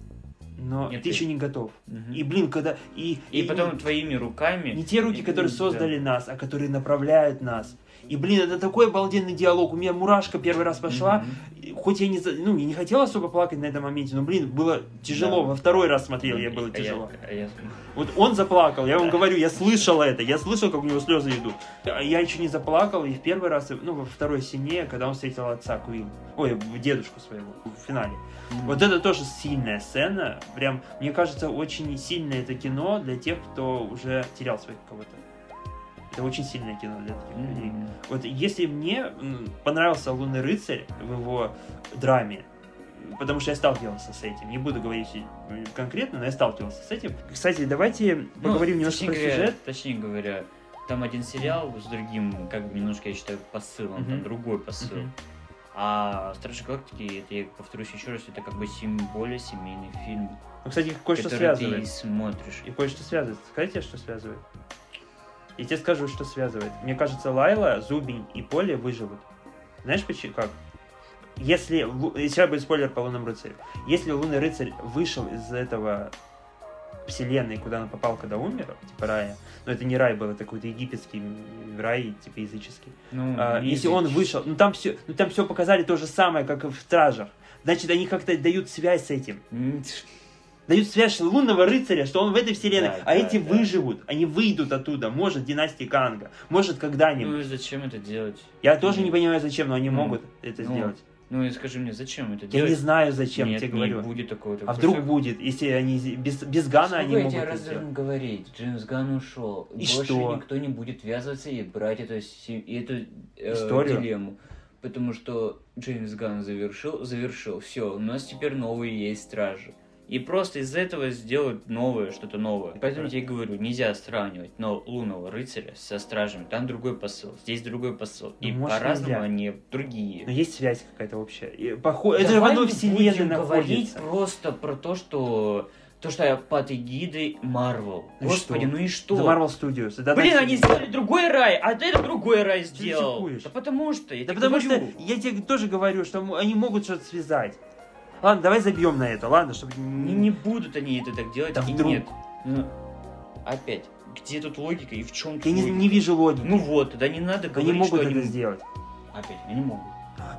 но Нет, ты ты- еще не готов. Мгм. И, блин, когда... И, И потом твоими руками... Не те руки, И- которые да. создали нас, а которые направляют нас. И, блин, это такой обалденный диалог. У меня мурашка первый раз пошла. И Хоть я не, ну, я не хотел особо плакать на этом моменте, но, блин, было тяжело. Да. Во второй раз смотрел, я было А тяжело. а я- Вот он заплакал, я вам говорю, я слышал это, я слышал, как у него слезы идут. Я еще не заплакал, и в первый раз, ну, во второй сильнее, когда он встретил отца Куин. Ой, дедушку своего в финале. Вот это тоже сильная сцена. Прям, мне кажется, очень сильное это кино для тех, кто уже терял своих кого-то. Это очень сильное кино для таких людей. Мгм. Вот если мне понравился Лунный рыцарь в его драме, потому что я сталкивался с этим, не буду говорить конкретно, но я сталкивался с этим. Кстати, давайте Ну, поговорим немножко точнее про говоря- сюжет. Точнее говоря, там один сериал с другим, как бы немножко, я считаю, посылом, там Мгм. другой посыл. Мгм. А Стражи Галактики, это я повторюсь еще раз, это как бы сем- более семейный фильм, Ну, кстати, кое-что связывает. ты смотришь. И кое-что связывает. Скажите, что связывает? Я тебе скажу, что связывает. Мне кажется, Лайла, Зубень и Поле выживут. Знаешь почему? Как? Если... Сейчас будет спойлер по Лунному рыцарю. Если Лунный рыцарь вышел из этого вселенной, куда он попал, когда умер, типа рая, но это не рай был, это какой-то египетский рай, типа языческий. Ну, А, если он языческий. вышел, ну там все, ну там все показали то же самое, как и в Стражах. Значит, они как-то дают связь с этим. Дают связь лунного рыцаря, что он в этой вселенной, Да, а да, эти да. выживут, они выйдут оттуда, может, династии Канга, может, когда-нибудь. Ну и зачем это делать? Я тоже не понимаю, зачем, но они Ну, могут это ну, сделать. Ну и скажи мне, зачем это Я делать? не знаю, зачем, Нет, тебе не говорю. будет такого. А вдруг будет, если они без, без Гана они Сколько я могут тебе это раз говорить? Джеймс Ганн ушел. И Больше что? никто не будет ввязываться и брать эту, си- эту э, Историю? дилемму. Потому что Джеймс Ганн завершил, завершил. Все, у нас теперь новые есть стражи. И просто из этого сделать новое, что-то новое. Поэтому я тебе и говорю, нельзя сравнивать но лунного рыцаря со стражами. Там другой посыл, здесь другой посыл. И Ну, может, по-разному они другие. Но есть связь какая-то общая. И похо- Это же в одной вселенной будем говорить находится. просто про то, что то, что я под эгидой Марвел. Ну и Господи, что? ну и что? Это Marvel Studios. это Блин, они сделали другой рай, а ты это другой рай сделал. психуешь? Да потому что, я Да потому что говорю. я тебе тоже говорю, что они могут что-то связать. Ладно, давай забьем на это, ладно, чтобы... Не, не будут они это так делать, Да и вдруг. нет. Ну, опять, где тут логика и в чем тут Я не, логика? не вижу логики. Ну вот, тогда не надо они говорить, могут что это они... сделать. Опять, они могут.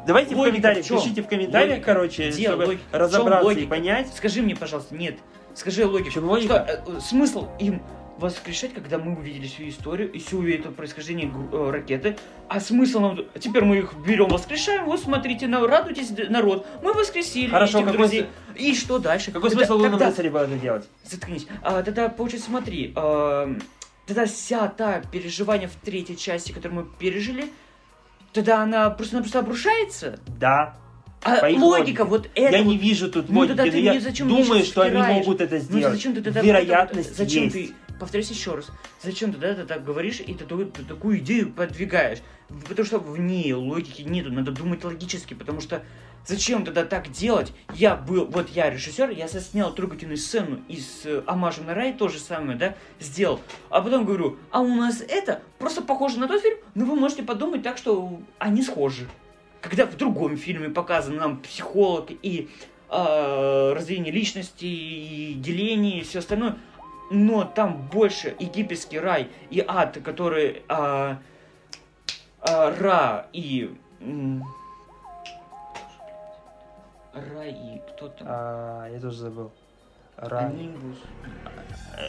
Давайте в Логика комментариях, в пишите в комментариях, Логика. короче, Где чтобы логика? В разобраться и понять. Скажи мне, пожалуйста, нет. Скажи логику. В чём логика? Что, э, смысл им воскрешать, когда мы увидели всю историю и всю это происхождение э, ракеты, а смысл нам... Теперь мы их берем, воскрешаем, вот смотрите, на, радуйтесь, народ, мы воскресили Хорошо, этих какой друзей. И что дальше? Какой Тогда- смысл лунного тогда- было это делать? Заткнись. А, тогда, получается, смотри, а, тогда вся та переживание в третьей части, которую мы пережили, тогда она просто-напросто обрушается? Да. А логика логике. вот это... я вот- не вижу тут Ну, логики, тогда но ты я мне зачем думаю, что они могут это Ну сделать. зачем ты тогда... Вероятность Зачем есть. ты... Повторюсь еще раз. Зачем ты тогда так говоришь и ты, такую- ты такую идею подвигаешь? Потому что в ней логики нету, надо думать логически, потому что зачем тогда так делать? Я был, вот я режиссер, я снял трогательную сцену из э, Амажа на рай, то же самое, да, сделал. А потом говорю, а у нас это просто похоже на тот фильм, но вы можете подумать так, что они схожи. Когда в другом фильме показан нам психолог и э, развитие личности, и деление, и все остальное, но там больше египетский рай и ад, который а, а, Ра и... Ра и кто там? А, я тоже забыл. Ра... Анимбус.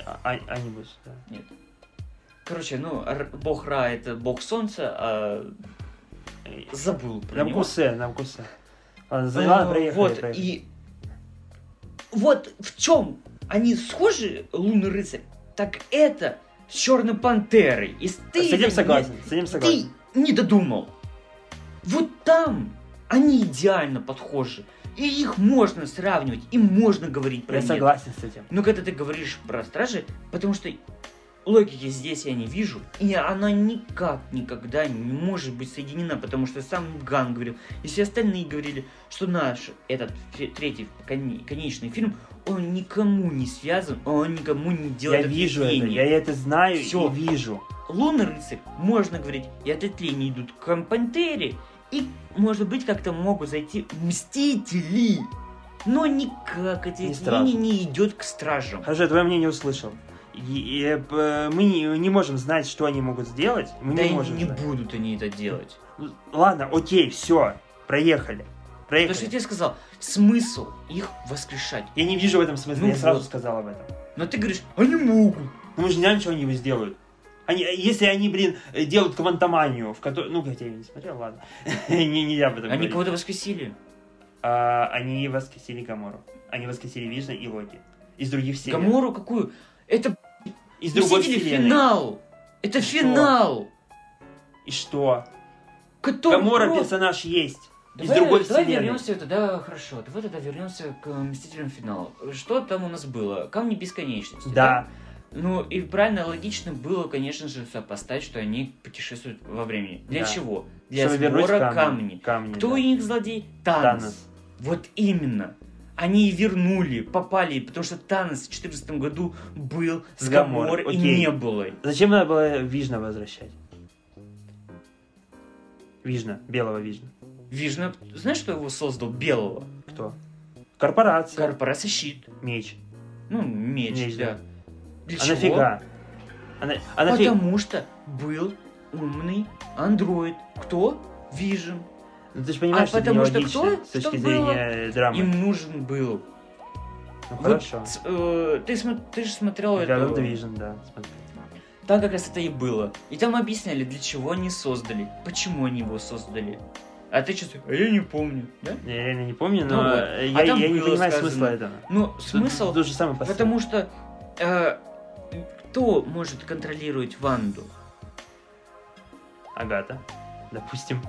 А- а- Анибус, да. Нет. Короче, ну, бог Ра это бог солнца, а забыл про На него. вкусе, на вкусе. Ладно, ладно, проехали, Вот, проехали. и вот в чем они схожи, Лунный рыцарь, так это с Черной Пантерой. И ты С этим не- согласен, с этим Ты согласен. не додумал. Вот там они идеально подхожи. И их можно сравнивать, и можно говорить про Я них. согласен с этим. Но когда ты говоришь про стражи, потому что логики здесь я не вижу, и она никак никогда не может быть соединена, потому что сам Ган говорил, и все остальные говорили, что наш этот третий коне- конечный фильм, он никому не связан, он никому не Я делает вижу это, я это знаю Всё. и вижу. Лунный рыцарь, можно говорить, и ответвления идут к Пантере, и, может быть, как-то могут зайти Мстители. Но никак ответвление Стражи. не идет к стражам. Я твое мнение услышал. И- э, мы не, не можем знать, что они могут сделать. Мы да не можем не знать. будут они это делать. Ладно, окей, все, проехали. Потому Проехали. что я тебе сказал, смысл их воскрешать. Я не вижу в этом смысла, Ну я сразу вот. сказал об этом. Но ты говоришь, они могут. Ну мы же не знаем, что они его сделают. Они, если они, блин, делают квантоманию, в которой... Ну, хотя я не смотрел, ладно. Не- Нельзя об этом Они кого-то воскресили. А, Они воскресили Гамору. Они воскресили Вижна и Локи. Из других вселенных. Гамору какую? Это Из другой Мстители вселенной. финал. Это Что? финал. И что? Который Гамора просто- персонаж есть. Из Давай, другой давай вселенной. вернемся тогда, хорошо, давай тогда вернемся к Мстителям финала. Что там у нас было? Камни бесконечности. Да. Ну и правильно, логично было, конечно же, сопоставить, что они путешествуют во времени. Для Да. чего? Для Чтобы сбора камни. камней. Камни, Кто да. у них злодей? Танос. Танос. Вот именно. Они и вернули, попали, потому что Танос в 2014 году был с Гаморой, Гамор и не было. Зачем надо было Вижна возвращать? Вижна, белого Вижна. Вижна, знаешь, что его создал белого? Кто? Корпорация. Корпорация Щит. Меч. Ну, меч, Меч, да. да. Для А чего? нафига? А, на- а нафига? Потому что был умный андроид. Кто? Вижен. Ну, ты же понимаешь, А что это потому что нелогично кто? с точки Что было? зрения драмы. Им нужен был. Ну, Вот хорошо. э, ты, смо- ты же смотрел это. Division, да. смотрю. Там как раз это и было. И там объясняли, для чего они создали, почему они его создали. А ты что а я не помню, да? Я реально не помню, Ну но вот. э, А я, я не понимаю сказано. смысла этого. Ну, смысл, Тут, тут же посыл. потому что э, кто может контролировать Ванду? Агата, допустим.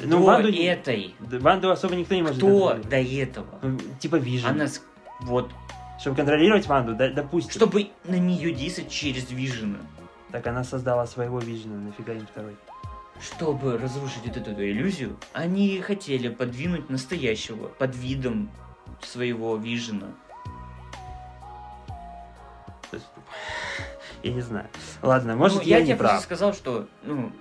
До Ну, Ванду, не- этой. Ванду особо никто не может Кто до этого? Ну, Типа Вижн. Она с- вот, Чтобы контролировать Ванду, да, допустим. чтобы на нее действовать через Вижена. Так она создала своего Вижна, нафига им второй? Чтобы разрушить вот эту иллюзию, они хотели подвинуть настоящего под видом своего Вижена. Я не знаю. Ладно, может Ну, я, я не тебе просто сказал, что ну,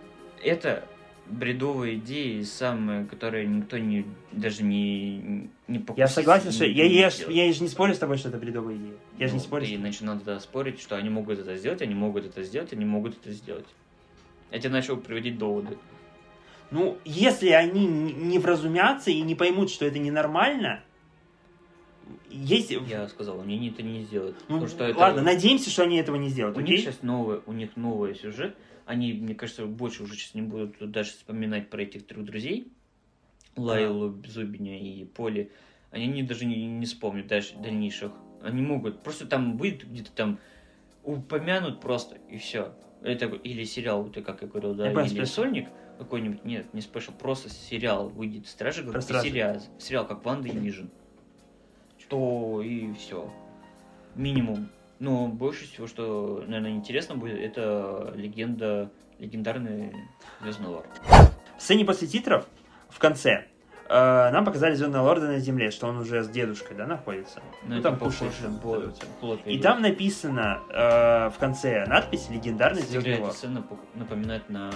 это бредовая идея, самая, которая никто не даже не, не Я покусится, согласен, что я, я, делать. я же не спорю с тобой, что это бредовая идея. Я же не Ну, спорю. Ты начинал тогда спорить, что они могут это сделать, они могут это сделать, они могут это сделать. Я тебе начал приводить доводы. Ну, если они не вразумятся и не поймут, что это ненормально, есть... Я сказал, они это не сделают. Ну, потому что это- ладно, надеемся, что они этого не сделают, У окей? них сейчас новый, у них новый сюжет. Они, мне кажется, больше уже сейчас не будут даже вспоминать про этих трех друзей. Лайлу, Зубиня и Поли. Они не, даже не, не вспомнят дальше, дальнейших. Они могут. Просто там будет где-то там упомянут просто, и все. Это или сериал, вот как я говорил, да, Я или special. Сольник какой-нибудь, нет, не special, просто сериал выйдет Стражи, как сериал, сериал как Ванда и Вижн. То и все. Минимум. Но больше всего, что, наверное, интересно будет, это легенда, легендарный Звездный Лорд. В сцене после титров, в конце, э, нам показали Звездного Лорда на Земле, что он уже с дедушкой, да, находится. Ну, Ну, там кушает, И идет. там написано э, в конце надпись «Легендарный Звездный эта Лорд». сцена пох- напоминает на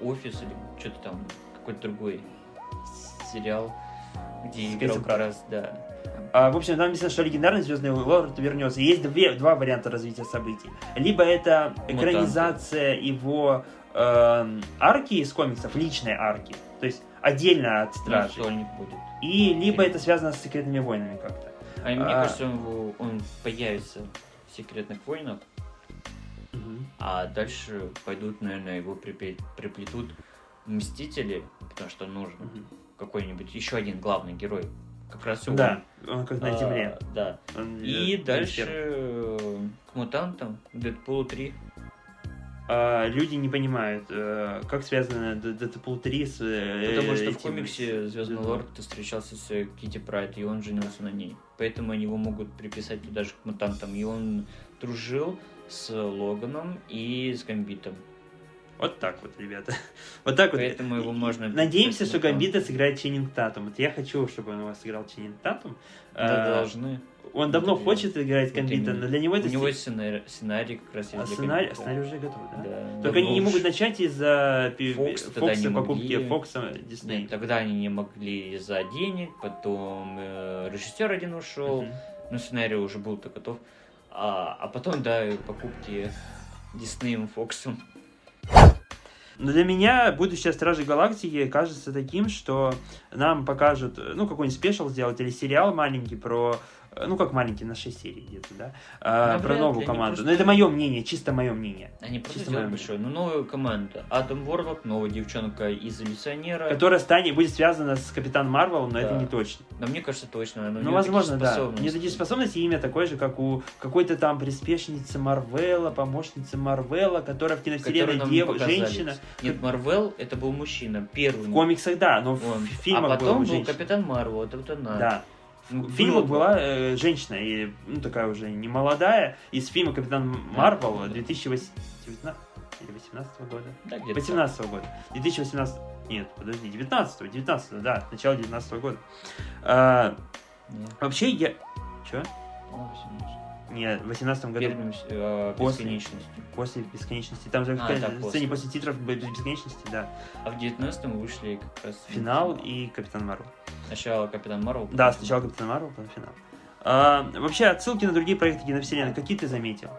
офис или что-то там, какой-то другой сериал, где С играл как раз, да. А, в общем, там написано, что легендарный Звездный Лорд вернется. Есть две, два варианта развития событий. Либо это экранизация его эм, арки из комиксов, личной арки. То есть отдельно от Ну, Стражей. Сольник будет. И либо это связано с секретными войнами как-то. А мне А. кажется, он, он появится в Секретных войнах. Мгм. А дальше пойдут, наверное, его приплетут Мстители, потому что нужно Мгм. какой-нибудь еще один главный герой. Как раз он. Да, он как на А, земле. Да. Он, И э, дальше э, к мутантам, Дэдпулу 3. А, люди не понимают, э, как связано Дэдпул 3 с э, Потому что в этим- комиксе Звездный. Лорд встречался с Кити Прайд, и он женился на ней. Поэтому они его могут приписать туда же к мутантам. И он дружил с Логаном и с Гамбитом. Вот так вот, ребята. Вот так вот. Поэтому его можно... Надеемся, что. Гамбита сыграет Ченнинг Татум. Вот я хочу, чтобы он у вас сыграл Ченнинг Татум. Да, А, должны. Он давно Вот хочет играть Вот Гамбита, именно. но для него У это... него си- есть сценарий, сценарий как раз А есть сценарий, сценарий уже готов, да? Да, Только они не могут начать из-за Фокса, не покупки могли. Фокса Дисней. Нет, тогда они не могли из-за денег, потом э, режиссер один ушел, Мгм. ну сценарий уже был-то готов, а, а потом, да, покупки Диснеем, Фоксом. Но для меня будущее Стражи Галактики кажется таким, что нам покажут, э, ну, какой-нибудь спешл сделать или сериал маленький про, ну, как маленький, на 6 серий где-то, да, а, Ну, про новую команду. просто- Но это мое мнение, чисто мое мнение. Они просто Чисто моё большое, ну новая команда. Адам Ворлок, новая девчонка из Иллюзионера. Которая станет, будет связана с Капитан Марвел, но это Да. не точно. Но мне кажется, точно. она- Ну, возможно, да. У способности. нее такие способности, имя такое же, как у какой-то там приспешницы Марвела, помощницы Марвела, которая в киновселенной не дев... женщина. Нет, Марвел это был мужчина, первый. В комиксах, да, но в Он. в фильмах а потом был женщина. Капитан Марвел, это вот она. Да. Ну, В фильмах было была э, женщина, и, ну, такая уже не молодая, из фильма Капитан Марвел 2019 или 18 года. Да, где-то 18 года. 2018... Нет, подожди, 19 19 да, начало 19 года. А. Нет, вообще я... Чё? 18. Нет, в 18 году Первым э, После. бесконечностью. после бесконечности. Там же в А, кон- да, в после. сцене после титров бесконечности, да. А в 19 вышли как раз... Финал и Капитан Марвел. Сначала Капитан Марвел. Да, сначала Капитан Марвел, потом финал. А, вообще, отсылки на другие проекты киновселенной, какие ты заметил?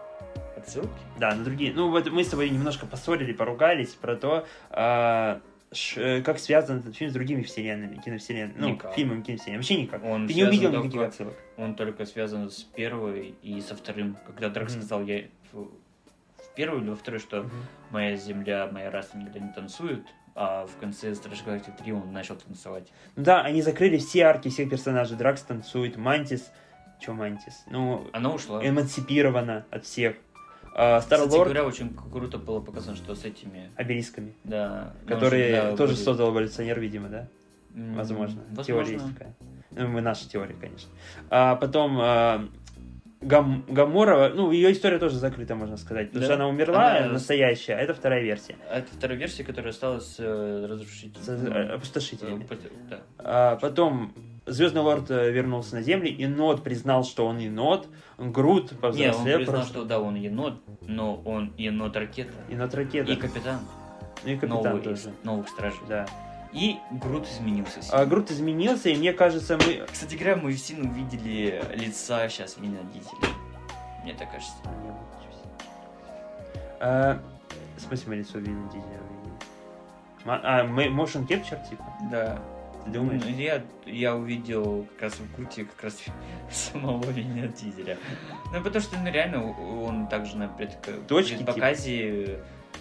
Отсылки? Да, на другие. Ну, вот мы с тобой немножко поссорили, поругались про то, а, ш- э, как связан этот фильм с другими вселенными, киновселенными. Ну, Никак. фильмами киновселенной. Вообще никак. Он Ты не увидел только- никаких отсылок. Он только связан с первой и со вторым. Когда Драк Мгм. сказал, я в первую или во вторую, что моя земля, моя раса никогда не танцует, а в конце Страж Галактики 3 он начал танцевать. Да, они закрыли все арки всех персонажей. Дракс танцует, Мантис. Че Мантис? Ну, Она ушла. эмансипирована от всех. А, Кстати Старлорд говоря, очень круто было показано, что с этими, обелисками, да, которые ну, да, тоже были- создал эволюционер, видимо, да? Возможно. возможно. Теория есть такая. Ну, мы наша теория, конечно. А потом а, Гам- Гамора, ну, ее история тоже закрыта, можно сказать. Потому Да. что она умерла, Она- настоящая, а это вторая версия. А это вторая версия, которая осталась э, С разрушительной. э, опустошителями. Э, Да. А потом Звездный лорд э, вернулся на Землю, и Нот признал, что он енот, Грут Не, он повзрослел, признал, просто- что да, он енот, но он енот ракета. енот ракета. И капитан. Ну и капитан новый тоже. новых стражей. Да. И Грут изменился. А Грут изменился, и мне кажется, мы... Кстати говоря, мы все увидели лица сейчас Вина Дизеля. Мне так кажется. А, в смысле, мы лицо Вина Дизеля А, мы- motion capture, типа? Да. Ты думаешь? Ну, Я, я увидел как раз в Груте как раз самого Вина Дизеля. Ну, потому что, ну, реально, он также на пред, Точки, типа?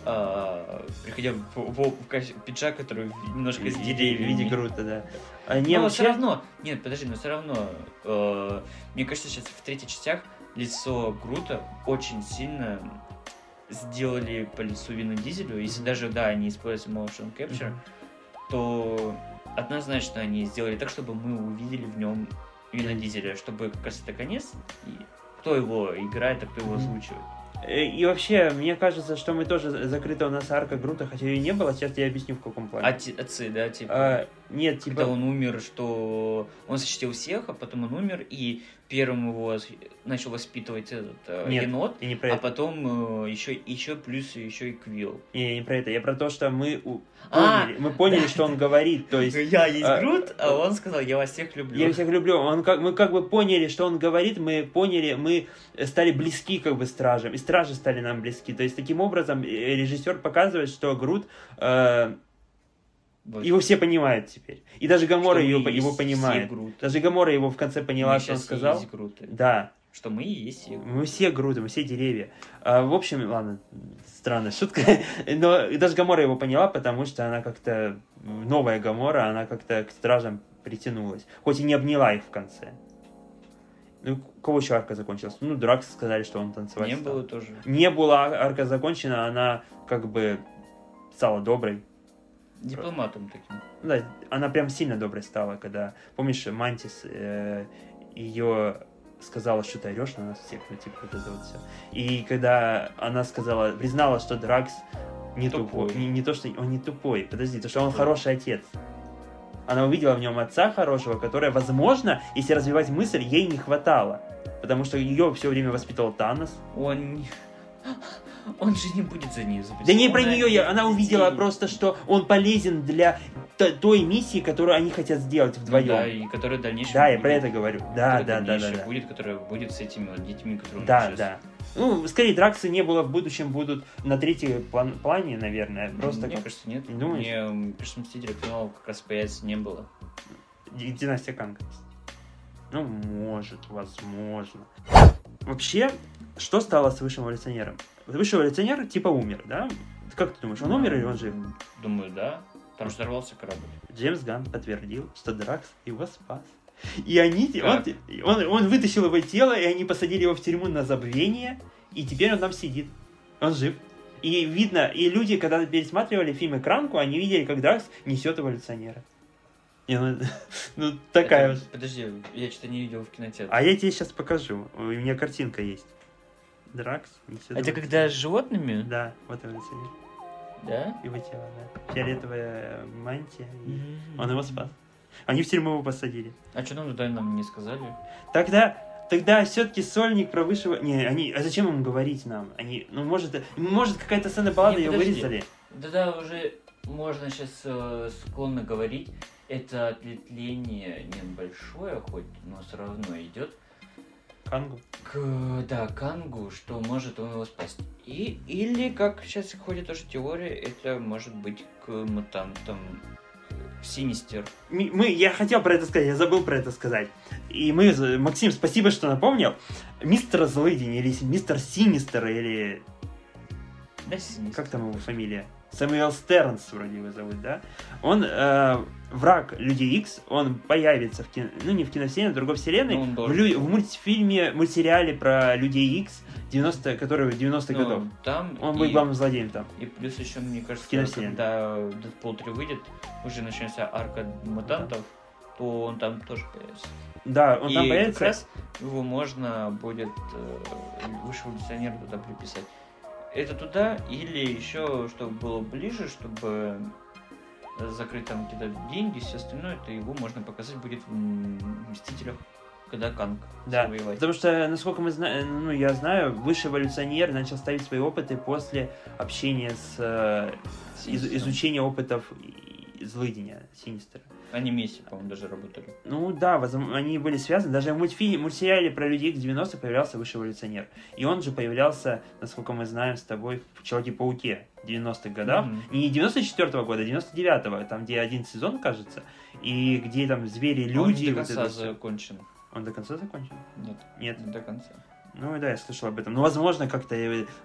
А, приходил в, в- в пиджак, который немножко В с виде, в виде Грута, да. А, не, но вообще- все равно, нет, подожди, но все равно, э, мне кажется, сейчас в третьих частях лицо Грута очень сильно сделали по лицу Вина Дизелю. Если даже, да, они используют motion capture, Мгм. то однозначно они сделали так, чтобы мы увидели в нем Вина. Дизеля, чтобы как раз это конец, и кто его играет, а кто его озвучивает. Э, И вообще, мне кажется, что мы тоже закрыта у нас арка Грута, хотя ее не было, сейчас я объясню в каком плане. А отцы, да, типа... А, нет, типа... Когда он умер, что он защитил всех, а потом он умер, и первым его начал воспитывать этот э, Нет, енот, и не про а это. потом э, еще, еще плюс еще и Квилл. Не, не про это. Я про то, что мы у- А, поняли, мы поняли, да. что он говорит. То есть Я есть а, Грут, а он сказал, я вас всех люблю. я всех люблю. Он как, мы как бы поняли, что он говорит, мы поняли, мы стали близки как бы стражем, и стражи стали нам близки. То есть таким образом э, режиссер показывает, что Грут э, Вот. его все понимают теперь. И даже Гамора его, его понимает. Груты. Даже Гамора его в конце поняла, Мы что он сказал. Груты. Да. Что мы и есть все. Мы все груды, мы все деревья. А, в общем, ладно, странная шутка. Но даже Гамора его поняла, потому что она как-то... Новая Гамора, она как-то к стражам притянулась. Хоть и не обняла их в конце. Ну, кого еще арка закончилась? Ну, Дракс сказали, что он танцевать Не стал. было тоже. Не была арка закончена, она как бы стала доброй. Дипломатом таким. Да, она прям сильно доброй стала, когда, помнишь, Мантис ее сказала, что ты орешь на нас всех, ну, типа, вот это вот все. И когда она сказала, признала, что Дракс не тупой, Тупой. не, не то, что он не тупой, подожди, то, что он хороший отец. Она увидела в нем отца хорошего, которое, возможно, если развивать мысль, ей не хватало. Потому что ее все время воспитывал Танос. Он... Он же не будет за нее записывать. Да не про нее, я, она увидела просто, что он полезен для той миссии, которую они хотят сделать Ну вдвоем. Да, и который в дальнейшем Да, я будет. про это говорю. Да, да, да, да, да. будет, которая будет с этими вот детьми, которые Да, сейчас- да. Ну, скорее, Драксы не было в будущем, будут на третьем план- плане, наверное. Просто Мне как кажется, нет. Не думаешь? Мне кажется, Мстителя финала как раз появится не было. ди- династия Канга. Ну, может, возможно. Вообще, что стало с высшим эволюционером? Высший эволюционер типа умер, да? Как ты думаешь, он умер или он жив? Думаю, да. Там же взорвался корабль. Джеймс Ган подтвердил, что Дракс его спас. И они, Как? он, он, он вытащил его тело, и они посадили его в тюрьму на забвение, и теперь он там сидит. Он жив. И видно, и люди, когда пересматривали фильм «Экранку», они видели, как Дракс несет эволюционера. Не, ну, ну, такая Это- вот. Подожди, я что-то не видел в кинотеатре. А я тебе сейчас покажу. У меня картинка есть. Дракс Это когда с животными? Да, вот эволюционер. Да? Его тело, да. Фиолетовая мантия. Мгм. Он его спас. Они в тюрьму его посадили. А что нам туда нам не сказали? Тогда, тогда все-таки сольник про высшего... Не, они... А зачем им говорить нам? Они... Ну, может, может какая-то сцена баллады Не, ее подожди. вырезали? Да-да, уже можно сейчас склонно говорить, это ответвление небольшое, хоть, но все равно идет Кангу. к, да, Кангу, что может он его спасти. И, или, как сейчас ходит тоже теория, это может быть к мутантам Синистер. Мы, я хотел про это сказать, я забыл про это сказать. И мы, Максим, спасибо, что напомнил. Мистер Злыдень или мистер Синистер, или Да, Синистер. как там его фамилия? Сэмюэл Стернс вроде его зовут, да? Он э, враг Людей Икс, он появится в кино, ну не в киновселенной, в другой вселенной, Ну, в, лю- в мультфильме, мультсериале про Людей Икс, 90 который 90-х Ну, годов. Там Он и, будет главным злодеем там. и плюс еще, мне кажется, киновселенной. когда Дэдпул 3 выйдет, уже начнется арка мутантов, то он там тоже появится. Да, он и там как появится. раз его можно будет э, высшего туда приписать. Это туда или еще, чтобы было ближе, чтобы закрыть там какие-то деньги, все остальное, то его можно показать будет в Мстителях, когда Канг Да, завоевать. потому что, насколько мы знаем, ну, я знаю, высший эволюционер начал ставить свои опыты после общения с... э, из- Синистером. изучения опытов злыдня, Синистера. Они вместе, по-моему, даже работали. Ну да, они были связаны. Даже в мультфильме, мультсериале про людей к 90 появлялся высший эволюционер. И он же появлялся, насколько мы знаем, с тобой в Человеке-пауке 90-х годах. Мгм. Не 94-го года, а 99-го, там, где один сезон, кажется, и где там звери, Он люди. не до вот конца всё. закончен. Он до конца закончил? Нет, Нет. не до конца. Ну да, я слышал об этом. Ну, возможно, как-то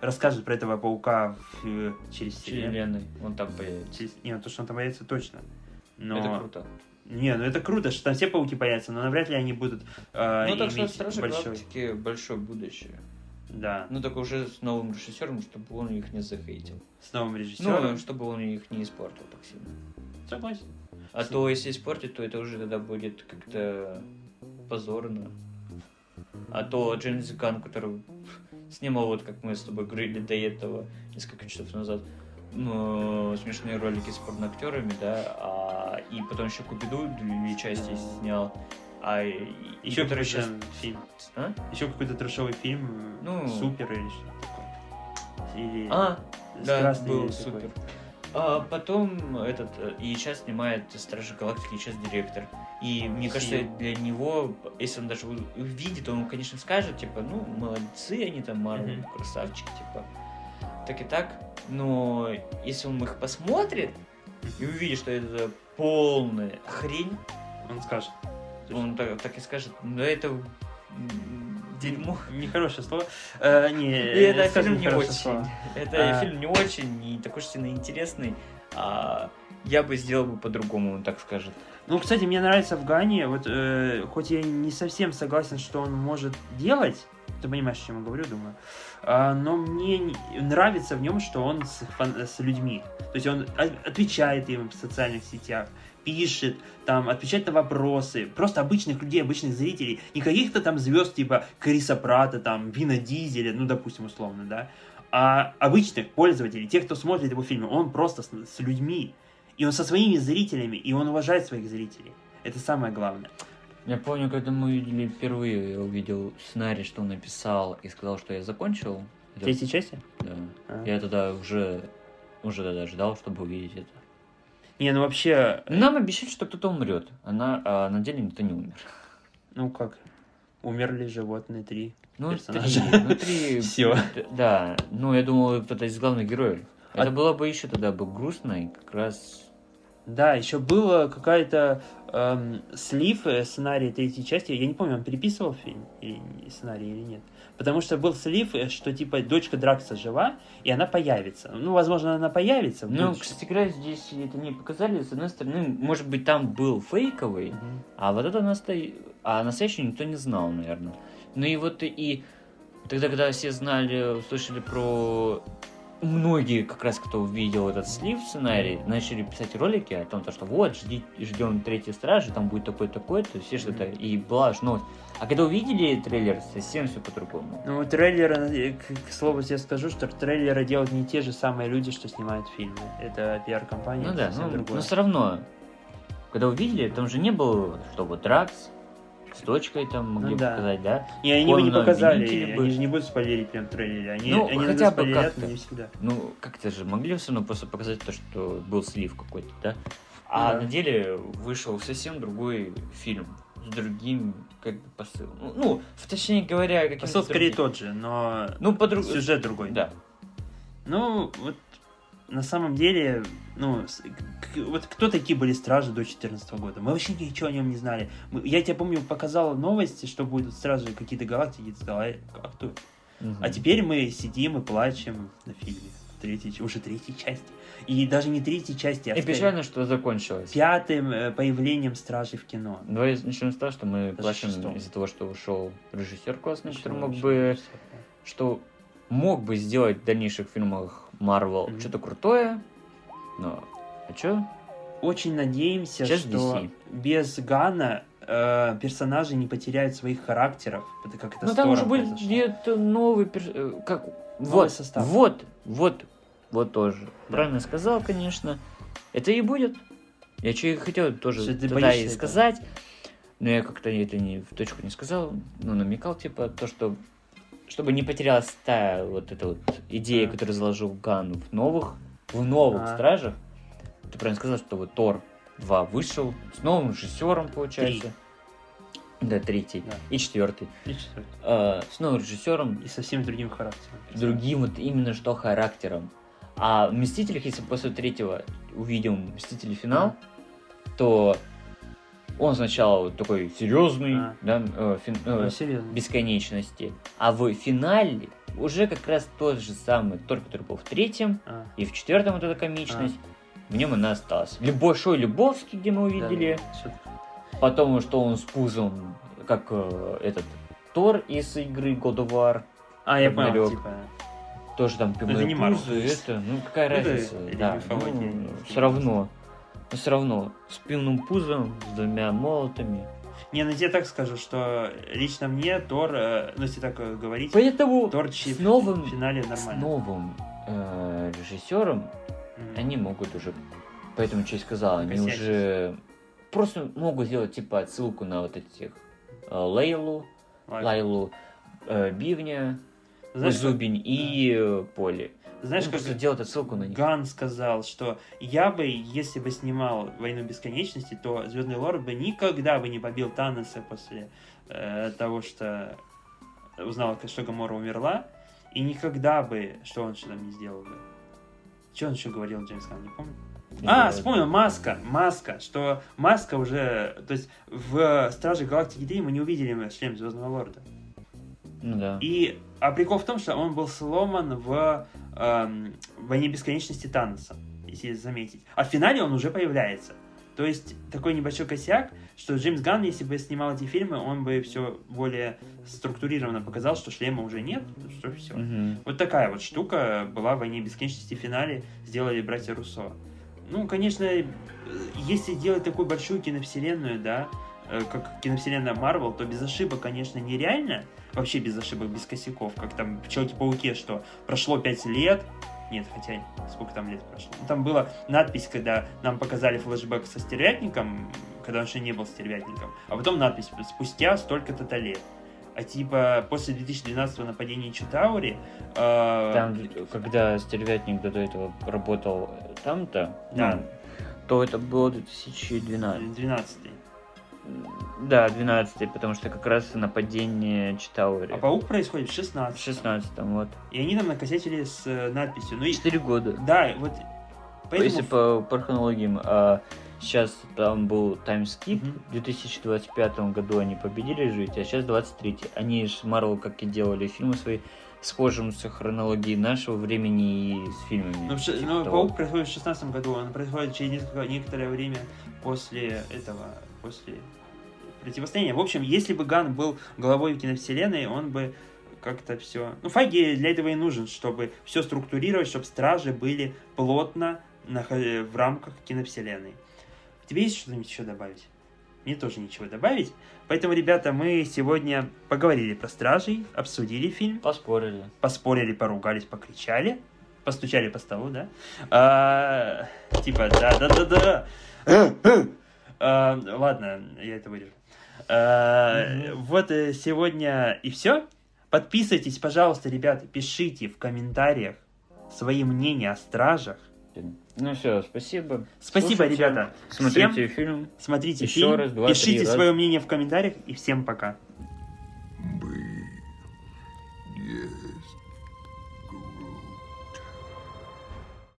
расскажут про этого паука в, э, через вселенную. Вселенной, он там появится. Через- Не, ну то, что он там появится, точно. Но... Это круто. Не, ну это круто, что там все пауки появятся, но навряд ли они будут э, ну так что Стражи большой... Галактики большое будущее. Да, Ну только уже с новым режиссером, чтобы он их не захейтил. с новым режиссером. Ну, чтобы он их не испортил так сильно. Согласен. А то если испортит, то это уже тогда будет как-то позорно. А то Джеймс Ган, который снимал, вот как мы с тобой говорили до этого, несколько часов назад, ну, смешные ролики с порноактерами, да, а, и потом еще Кубиду две части снял, а Еще который сейчас... фильм. А? Еще какой-то трешовый фильм. Ну. Супер или что такое. Или А, да, был такой. супер. А потом этот э, и сейчас снимает Стражи Галактики, и сейчас директор. И мне кажется, для него, если он даже увидит, он, конечно, скажет, типа, ну, молодцы они там, Марвел, Мгм. красавчики, типа. Так и так. Но если он их посмотрит и увидит, что это полная хрень, Он скажет. он так, так и скажет, ну это Дерьмо. Нехорошее слово. Э, не, И это фильм не очень. слово. Это А. фильм не очень, не такой уж сильно интересный. А я бы сделал бы по-другому, он так скажет. Ну, кстати, мне нравится в Гане, вот, э, хоть я не совсем согласен, что он может делать, ты понимаешь, о чем я говорю, думаю, а, но мне не- нравится в нем, что он с, с людьми. То есть он отвечает им в социальных сетях, пишет, там, отвечает на вопросы, просто обычных людей, обычных зрителей, не каких-то там звезд типа Криса Прата, там, Вина Дизеля, ну, допустим, условно, да, а обычных пользователей, тех, кто смотрит его фильмы, он просто с, с людьми, и он со своими зрителями, и он уважает своих зрителей. Это самое главное. Я помню, когда мы увидели впервые, я увидел сценарий, что он написал, и сказал, что я закончил. В третьей части? Да. А. Я тогда уже, уже тогда ждал, чтобы увидеть это. Не, ну вообще, Нам обещали, что кто-то умрет, а на, а на деле никто не умер. ну как, умерли животные три. Ну, Персонажи. три, ну, три. Всё. Да, ну, я думал, кто-то из главных героев. Это было бы еще тогда бы грустно, и как раз... Да, еще было какая-то эм, слив э, сценария третьей части. Я не помню, он переписывал фильм или сценарий или нет. Потому что был слив, э, что типа дочка Дракса жива, и она появится. Ну, возможно, она появится. Ну, кстати говоря, здесь это не показали, с одной стороны, может быть, там был фейковый, Мгм. а вот это насто- а настоящий никто не знал, наверное. Ну и вот и тогда, когда все знали, услышали про... Многие, как раз кто увидел этот слив сценарий, начали писать ролики о том, то, что вот, жди, ждем третьей стражи, там будет такой-такой-то, все что-то, и была аж новость. А когда увидели трейлер, совсем все по-другому. Ну, трейлеры, к, к слову, я скажу, что трейлеры делают не те же самые люди, что снимают фильмы. Это пиар-компания, Ну да, ну, другое. но все равно, когда увидели, там же не было, что вот Дракс с точкой там могли Ну да. показать, да? Не, они бы не показали, обвинители бы. они же не будут спойлерить прям в трейлере. Они, Ну, они хотя бы как-то. не всегда. Ну, как-то же могли все равно просто показать то, что был слив какой-то, да? А Да. на деле вышел совсем другой фильм с другим как бы посылом. Ну, Ну, в- точнее говоря, каким-то Посыл скорее другим. тот же, но Ну, по другому. сюжет другой. Да. Ну, вот на самом деле, ну, вот кто такие были стражи до 2014 года? Мы вообще ничего о нем не знали. Мы- я тебе помню, показал новости, что будут стражи какие-то галактики, и ты сказал, «Э, а кто? Мгм. А теперь мы сидим и плачем на фильме. Третьей, уже третьей части. И даже не третьей части, а И печально, что закончилось. пятым э, появлением стражей в кино. Давай начнем с того, что мы Даже плачем из-за того, что ушел режиссер классный, который мог бы вообще. что мог бы сделать в дальнейших фильмах Марвел Мгм. что-то крутое, но а чё? Очень надеемся, Сейчас что DC. без Гана э, персонажи не потеряют своих характеров, это как это Ну там уже будет где-то новый перс- э, как Новый вот состав. вот вот вот тоже Да. правильно сказал, конечно. Это и будет. Я что и хотел тоже Что ты тогда и сказать, но я как-то это не в точку не сказал, ну намекал типа то, что чтобы не потерялась та вот эта вот идея, А. которую заложил Ган в новых в новых А. стражах. Ты правильно сказал, что вот Тор 2 вышел с новым режиссером, получается. Да, третий. Да. И четвертый. И четвертый. Э, с новым режиссером, И совсем другим характером. другим вот именно что характером. А в Мстителях, если после третьего увидим Мстители финал, то он сначала такой серьезный, А. да, э, фин- э, серьезно. бесконечности. А в финале уже как раз тот же самый Тор, который был в третьем, А, и в четвертом вот эта комичность, в нем она осталась. Большой Любовский, где мы увидели, да, потом что он с пузом, как э, этот Тор из игры God of War, А, я понял, типа. тоже там это не Марвел. пузы, это, ну какая Это разница, да, ну, все равно, но все равно, с пивным пузом, с двумя молотами. Не, ну тебе так скажу, что лично мне Тор, э, ну если так э, говорить, Поэтому Тор с новым, в финале с нормально. новым э, режиссером Мгм. они могут уже, поэтому что я сказал, они уже просто могут сделать типа отсылку на вот этих э, Лейлу, Ладно. Лайлу, э, Бивня, Знаешь, и э, Поле. Знаешь, Ну, как просто делать отсылку на них. Ган сказал, что я бы, если бы снимал «Войну бесконечности», то Звездный Лорд бы никогда бы не побил Таноса после э, того, что узнал, что Гамора умерла, и никогда бы, что он что там не сделал бы. Что он еще говорил, Джеймс Ган, не помню? А, вспомнил, Маска, Маска, что Маска уже, то есть в Страже Галактики 3 мы не увидели шлем Звездного Лорда. Ну да. И, а прикол в том, что он был сломан в эм, «Войне бесконечности Таноса», если заметить. А в финале он уже появляется. То есть такой небольшой косяк, что Джеймс Ганн, если бы снимал эти фильмы, он бы все более структурированно показал, что шлема уже нет, что все. Мгм. Вот такая вот штука была в «Войне бесконечности» в финале, сделали братья Руссо. Ну, конечно, если делать такую большую киновселенную, да, как киновселенная Марвел, то без ошибок, конечно, нереально. Вообще без ошибок, без косяков. Как там в Человеке-пауке, что прошло 5 лет, нет, хотя сколько там лет прошло. Ну, Там была надпись, когда нам показали флешбэк со стервятником, когда он еще не был стервятником, а потом надпись спустя столько-то лет. А типа после 2012 нападения Читаури э, Там, когда стервятник до этого работал там-то, Да. ну, то это было 2012. 12 Да, 12 потому что как раз нападение Читаури. А паук происходит в В 16 16 вот. И они там накосячили с э, надписью. Ну и 4 года. да, вот поэтому Если по, по хронологиям, а, сейчас там был таймскип, Мгм. в 2025 году они победили жить, а сейчас 23 Они с Марвел, как и делали фильмы свои, схожим с хронологией нашего времени и с фильмами. Ну, в ш- типа ну, того. паук происходит в шестнадцатом году, он происходит через несколько, некоторое время после этого, после противостояния. В общем, если бы Ган был главой киновселенной, он бы как-то все... Ну, Файги для этого и нужен, чтобы все структурировать, чтобы стражи были плотно в рамках киновселенной. Тебе есть что-нибудь еще добавить? Мне тоже ничего добавить. Поэтому, ребята, мы сегодня поговорили про стражей, обсудили фильм Поспорили. поспорили, поругались, покричали, постучали по столу, да? А, типа, да-да-да-да. А, ладно, я это вырежу. А, Вот э, сегодня и все. Подписывайтесь, пожалуйста, ребята, пишите в комментариях свои мнения о стражах. Ну все, спасибо. Спасибо, Слушайте, ребята. Смотрите Всем фильм. смотрите Еще фильм, раз, два, пишите свое мнение в комментариях и всем пока.